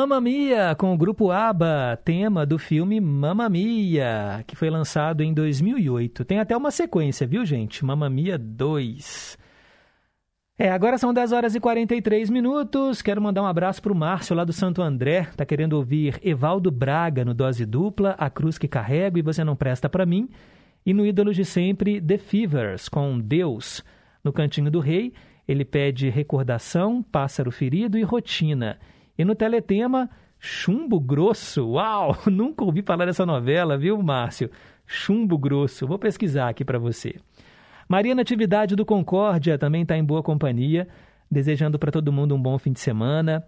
Mamma Mia, com o grupo ABBA, tema do filme Mamma Mia, que foi lançado em 2008. Tem até uma sequência, viu, gente? Mamma Mia 2. É, agora são 10 horas e 43 minutos. Quero mandar um abraço para o Márcio lá do Santo André. Tá querendo ouvir Evaldo Braga no Dose Dupla, A Cruz que Carrego e Você Não Presta Pra Mim. E no Ídolos de Sempre, The Fevers, com Deus. No Cantinho do Rei, ele pede Recordação, Pássaro Ferido e Rotina. E no Teletema, Chumbo Grosso. Uau! [laughs] Nunca ouvi falar dessa novela, viu, Márcio? Chumbo Grosso. Vou pesquisar aqui para você. Maria Natividade do Concórdia também está em boa companhia, desejando para todo mundo um bom fim de semana.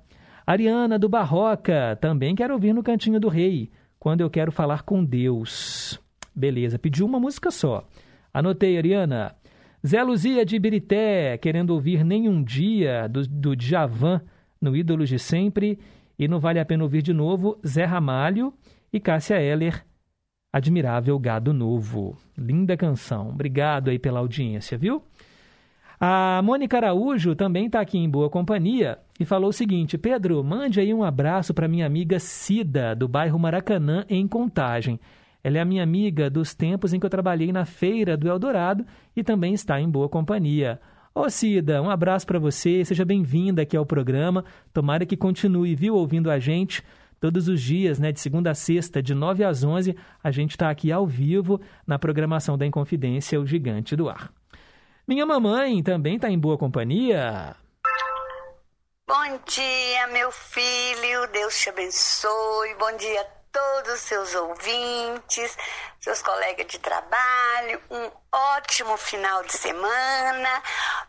Ariana do Barroca também quer ouvir no Cantinho do Rei, quando eu quero falar com Deus. Beleza, pediu uma música só. Anotei, Ariana. Zé Luzia de Ibirité, querendo ouvir Nenhum Dia, do, do Djavan, no Ídolos de Sempre. E não vale a pena ouvir de novo, Zé Ramalho e Cássia Eller, Admirável Gado Novo. Linda canção. Obrigado aí pela audiência, viu? A Mônica Araújo também está aqui em boa companhia e falou o seguinte: Pedro, mande aí um abraço para minha amiga Cida, do bairro Maracanã, em Contagem. Ela é a minha amiga dos tempos em que eu trabalhei na feira do Eldorado e também está em boa companhia. Ô Cida, um abraço para você, seja bem-vinda aqui ao programa. Tomara que continue, viu, ouvindo a gente todos os dias, né, de segunda a sexta, de 9 às 11, a gente está aqui ao vivo na programação da Inconfidência, o Gigante do Ar. Minha mamãe também está em boa companhia. Bom dia, meu filho. Deus te abençoe. Bom dia a todos os seus ouvintes, seus colegas de trabalho. Um ótimo final de semana.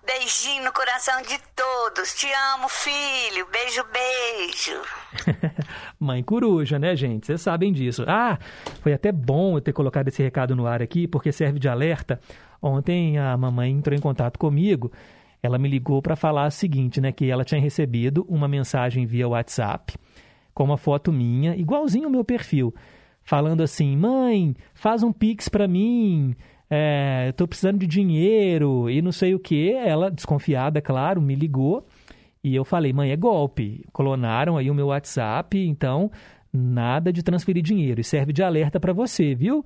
Beijinho no coração de todos. Te amo, filho. Beijo, beijo. [laughs] Mãe coruja, né, gente? Vocês sabem disso. Ah, foi até bom eu ter colocado esse recado no ar aqui, porque serve de alerta. Ontem a mamãe entrou em contato comigo. Ela me ligou para falar o seguinte, né, que ela tinha recebido uma mensagem via WhatsApp com uma foto minha, igualzinho ao meu perfil, falando assim: "Mãe, faz um pix para mim. É, eu tô precisando de dinheiro e não sei o que". Ela, desconfiada, claro, me ligou. E eu falei, mãe, é golpe. Clonaram aí o meu WhatsApp, então nada de transferir dinheiro. E serve de alerta para você, viu?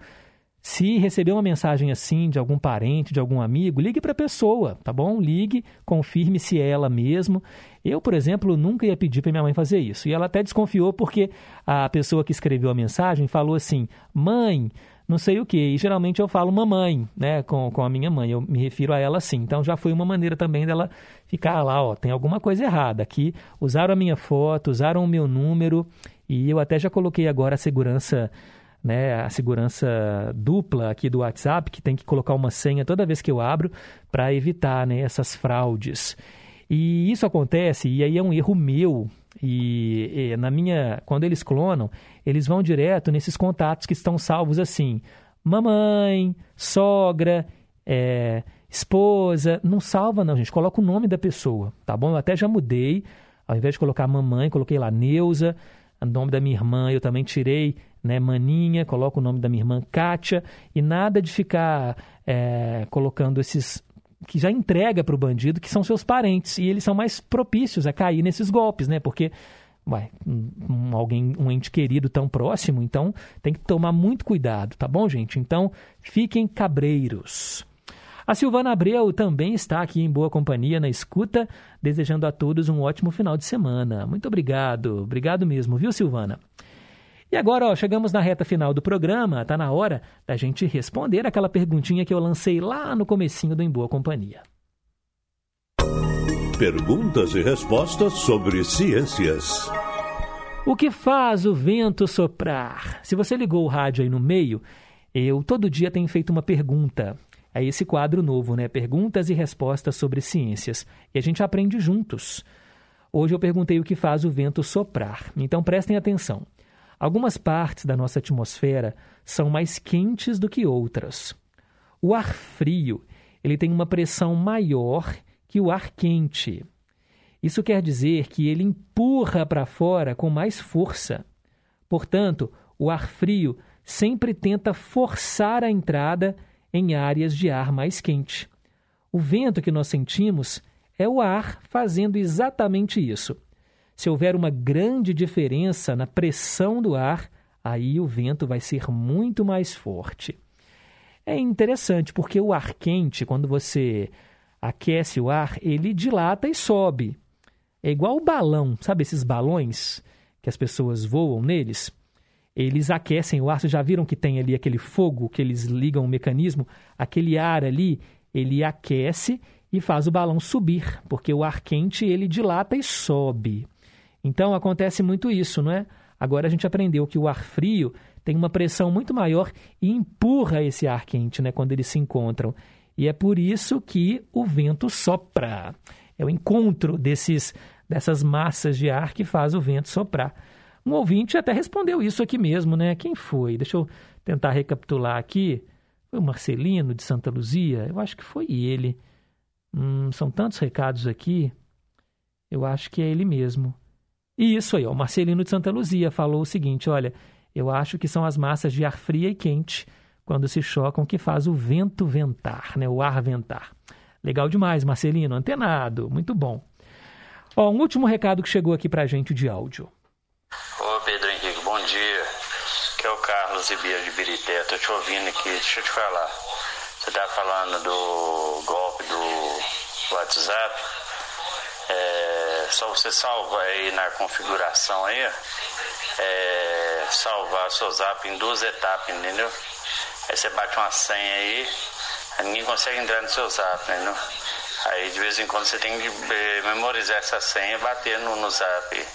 Se receber uma mensagem assim de algum parente, de algum amigo, ligue para a pessoa, tá bom? Ligue, confirme se é ela mesmo. Eu, por exemplo, nunca ia pedir para minha mãe fazer isso. E ela até desconfiou porque a pessoa que escreveu a mensagem falou assim: mãe, não sei o que. E geralmente eu falo mamãe, né, com, com a minha mãe. Eu me refiro a ela assim. Então já foi uma maneira também dela ficar lá, ó, tem alguma coisa errada aqui. Usaram a minha foto, usaram o meu número e eu até já coloquei agora a segurança, né, a segurança dupla aqui do WhatsApp, que tem que colocar uma senha toda vez que eu abro para evitar, né, essas fraudes. E isso acontece e aí é um erro meu. E, e na minha, quando eles clonam, eles vão direto nesses contatos que estão salvos assim: mamãe, sogra, é, esposa. Não salva, não, gente. Coloca o nome da pessoa, tá bom? Eu até já mudei. Ao invés de colocar mamãe, coloquei lá Neuza. O nome da minha irmã eu também tirei, né? Maninha, coloco o nome da minha irmã Kátia. E nada de ficar é, colocando esses que já entrega para o bandido que são seus parentes e eles são mais propícios a cair nesses golpes, né? Porque Ué, um, alguém, um ente querido tão próximo, então tem que tomar muito cuidado, tá bom, gente? Então, fiquem cabreiros. A Silvana Abreu também está aqui em boa companhia na escuta, desejando a todos um ótimo final de semana. Muito obrigado, obrigado mesmo, viu, Silvana? E agora, ó, chegamos na reta final do programa, tá na hora da gente responder aquela perguntinha que eu lancei lá no comecinho do Em Boa Companhia. Perguntas e respostas sobre ciências. O que faz o vento soprar? Se você ligou o rádio aí no meio, eu todo dia tenho feito uma pergunta. É esse quadro novo, né? Perguntas e respostas sobre ciências. E a gente aprende juntos. Hoje eu perguntei o que faz o vento soprar. Então prestem atenção. Algumas partes da nossa atmosfera são mais quentes do que outras. O ar frio, ele tem uma pressão maior que o ar quente. Isso quer dizer que ele empurra para fora com mais força. Portanto, o ar frio sempre tenta forçar a entrada em áreas de ar mais quente. O vento que nós sentimos é o ar fazendo exatamente isso. Se houver uma grande diferença na pressão do ar, aí o vento vai ser muito mais forte. É interessante porque o ar quente, quando você aquece o ar, ele dilata e sobe. É igual o balão, sabe esses balões que as pessoas voam neles? Eles aquecem o ar, vocês já viram que tem ali aquele fogo que eles ligam o mecanismo? Aquele ar ali, ele aquece e faz o balão subir, porque o ar quente ele dilata e sobe. Então acontece muito isso, não é? Agora a gente aprendeu que o ar frio tem uma pressão muito maior e empurra esse ar quente, né, quando eles se encontram. E é por isso que o vento sopra. É o encontro desses, dessas massas de ar que faz o vento soprar. Um ouvinte até respondeu isso aqui mesmo, né? Quem foi? Deixa eu tentar recapitular aqui. Foi o Marcelino de Santa Luzia? Eu acho que foi ele. Hum, são tantos recados aqui. Eu acho que é ele mesmo. E isso aí, ó, o Marcelino de Santa Luzia falou o seguinte: olha, eu acho que são as massas de ar fria e quente quando se chocam que faz o vento ventar, né? o ar ventar. Legal demais, Marcelino, antenado, muito bom. Ó, um último recado que chegou aqui pra gente de áudio. Ô Pedro Henrique, bom dia. Que é o Carlos Ibia de Birité, tô te ouvindo aqui, deixa eu te falar. Você tá falando do golpe do WhatsApp. É só você salvar aí na configuração aí, é, salvar seu zap em duas etapas, entendeu? Aí você bate uma senha aí, ninguém consegue entrar no seu zap, entendeu? Aí de vez em quando você tem que eh, memorizar essa senha e bater no, no zap.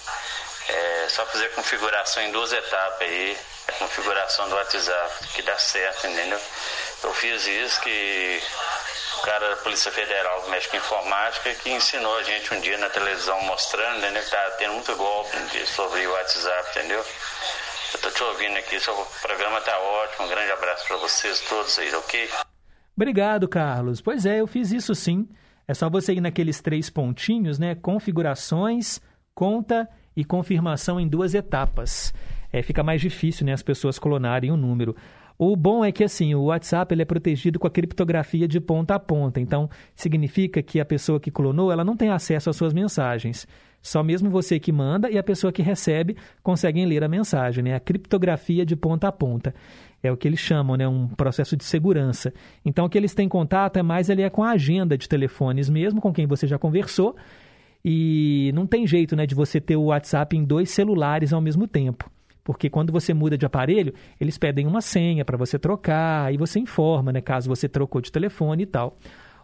É só fazer configuração em duas etapas aí, a configuração do WhatsApp, que dá certo, entendeu? Eu fiz isso que cara da Polícia Federal que mexe com informática que ensinou a gente um dia na televisão mostrando, entendeu? Que tá tendo muito golpe sobre o WhatsApp, entendeu? Eu tô te ouvindo aqui, seu programa tá ótimo. Um grande abraço para vocês todos aí, ok? Obrigado, Carlos. Pois é, eu fiz isso sim. É só você ir naqueles três pontinhos, né? Configurações, conta e confirmação em duas etapas. É, fica mais difícil, né? As pessoas clonarem o número. O bom é que assim, o WhatsApp ele é protegido com a criptografia de ponta a ponta. Então, significa que a pessoa que clonou, ela não tem acesso às suas mensagens. Só mesmo você que manda e a pessoa que recebe conseguem ler a mensagem, né? A criptografia de ponta a ponta. É o que eles chamam, né? Um processo de segurança. Então, o que eles têm contato é mais ali é com a agenda de telefones mesmo, com quem você já conversou. E não tem jeito, né, de você ter o WhatsApp em dois celulares ao mesmo tempo. Porque quando você muda de aparelho, eles pedem uma senha para você trocar, aí você informa, né, caso você trocou de telefone e tal.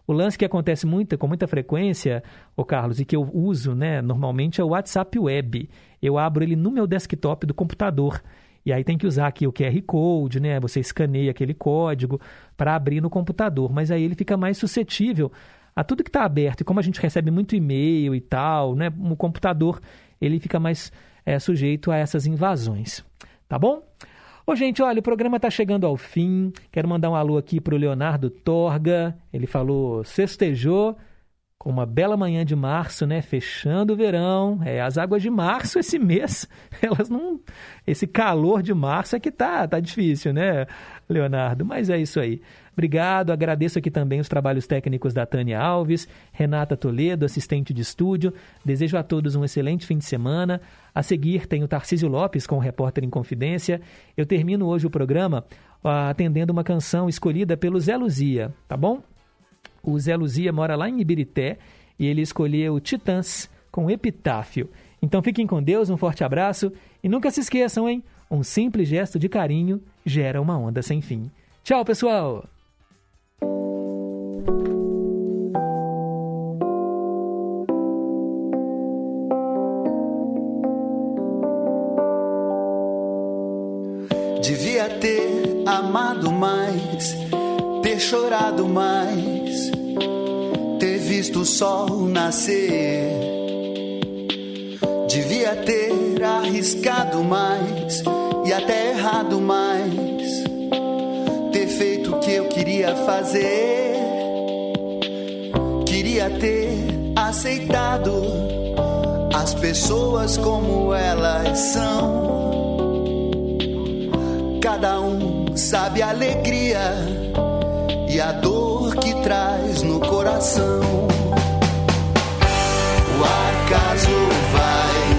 O lance que acontece muito, com muita frequência, o Carlos, e que eu uso, né, normalmente é o WhatsApp Web. Eu abro ele no meu desktop do computador. E aí tem que usar aqui o QR Code, né? Você escaneia aquele código para abrir no computador, mas aí ele fica mais suscetível a tudo que está aberto. E como a gente recebe muito e-mail e tal, né? O computador ele fica mais é, sujeito a essas invasões. Tá bom? Ô, gente, olha, o programa está chegando ao fim. Quero mandar um alô aqui para o Leonardo Torga. Ele falou, sextejou, com uma bela manhã de março, né? Fechando o verão. É, as águas de março esse mês, [laughs] elas não. Esse calor de março é que tá, tá difícil, né, Leonardo? Mas é isso aí. Obrigado, agradeço aqui também os trabalhos técnicos da Tânia Alves, Renata Toledo, assistente de estúdio. Desejo a todos um excelente fim de semana. A seguir tem o Tarcísio Lopes com o Repórter em Confidência. Eu termino hoje o programa ah, atendendo uma canção escolhida pelo Zé Luzia, tá bom? O Zé Luzia mora lá em Ibirité e ele escolheu Titãs com Epitáfio. Então fiquem com Deus, um forte abraço e nunca se esqueçam, hein? Um simples gesto de carinho gera uma onda sem fim. Tchau, pessoal! Devia ter amado mais, ter chorado mais, visto o sol nascer. Devia ter arriscado mais e até errado mais, ter feito o que eu queria fazer. Queria ter aceitado as pessoas como elas são. Cada um sabe a alegria e a dor que traz no coração. O acaso vai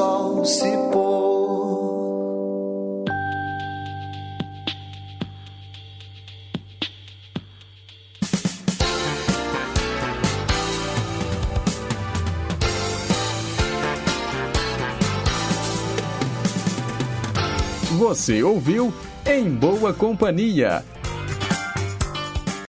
sol se pôr. Você ouviu Em Boa Companhia,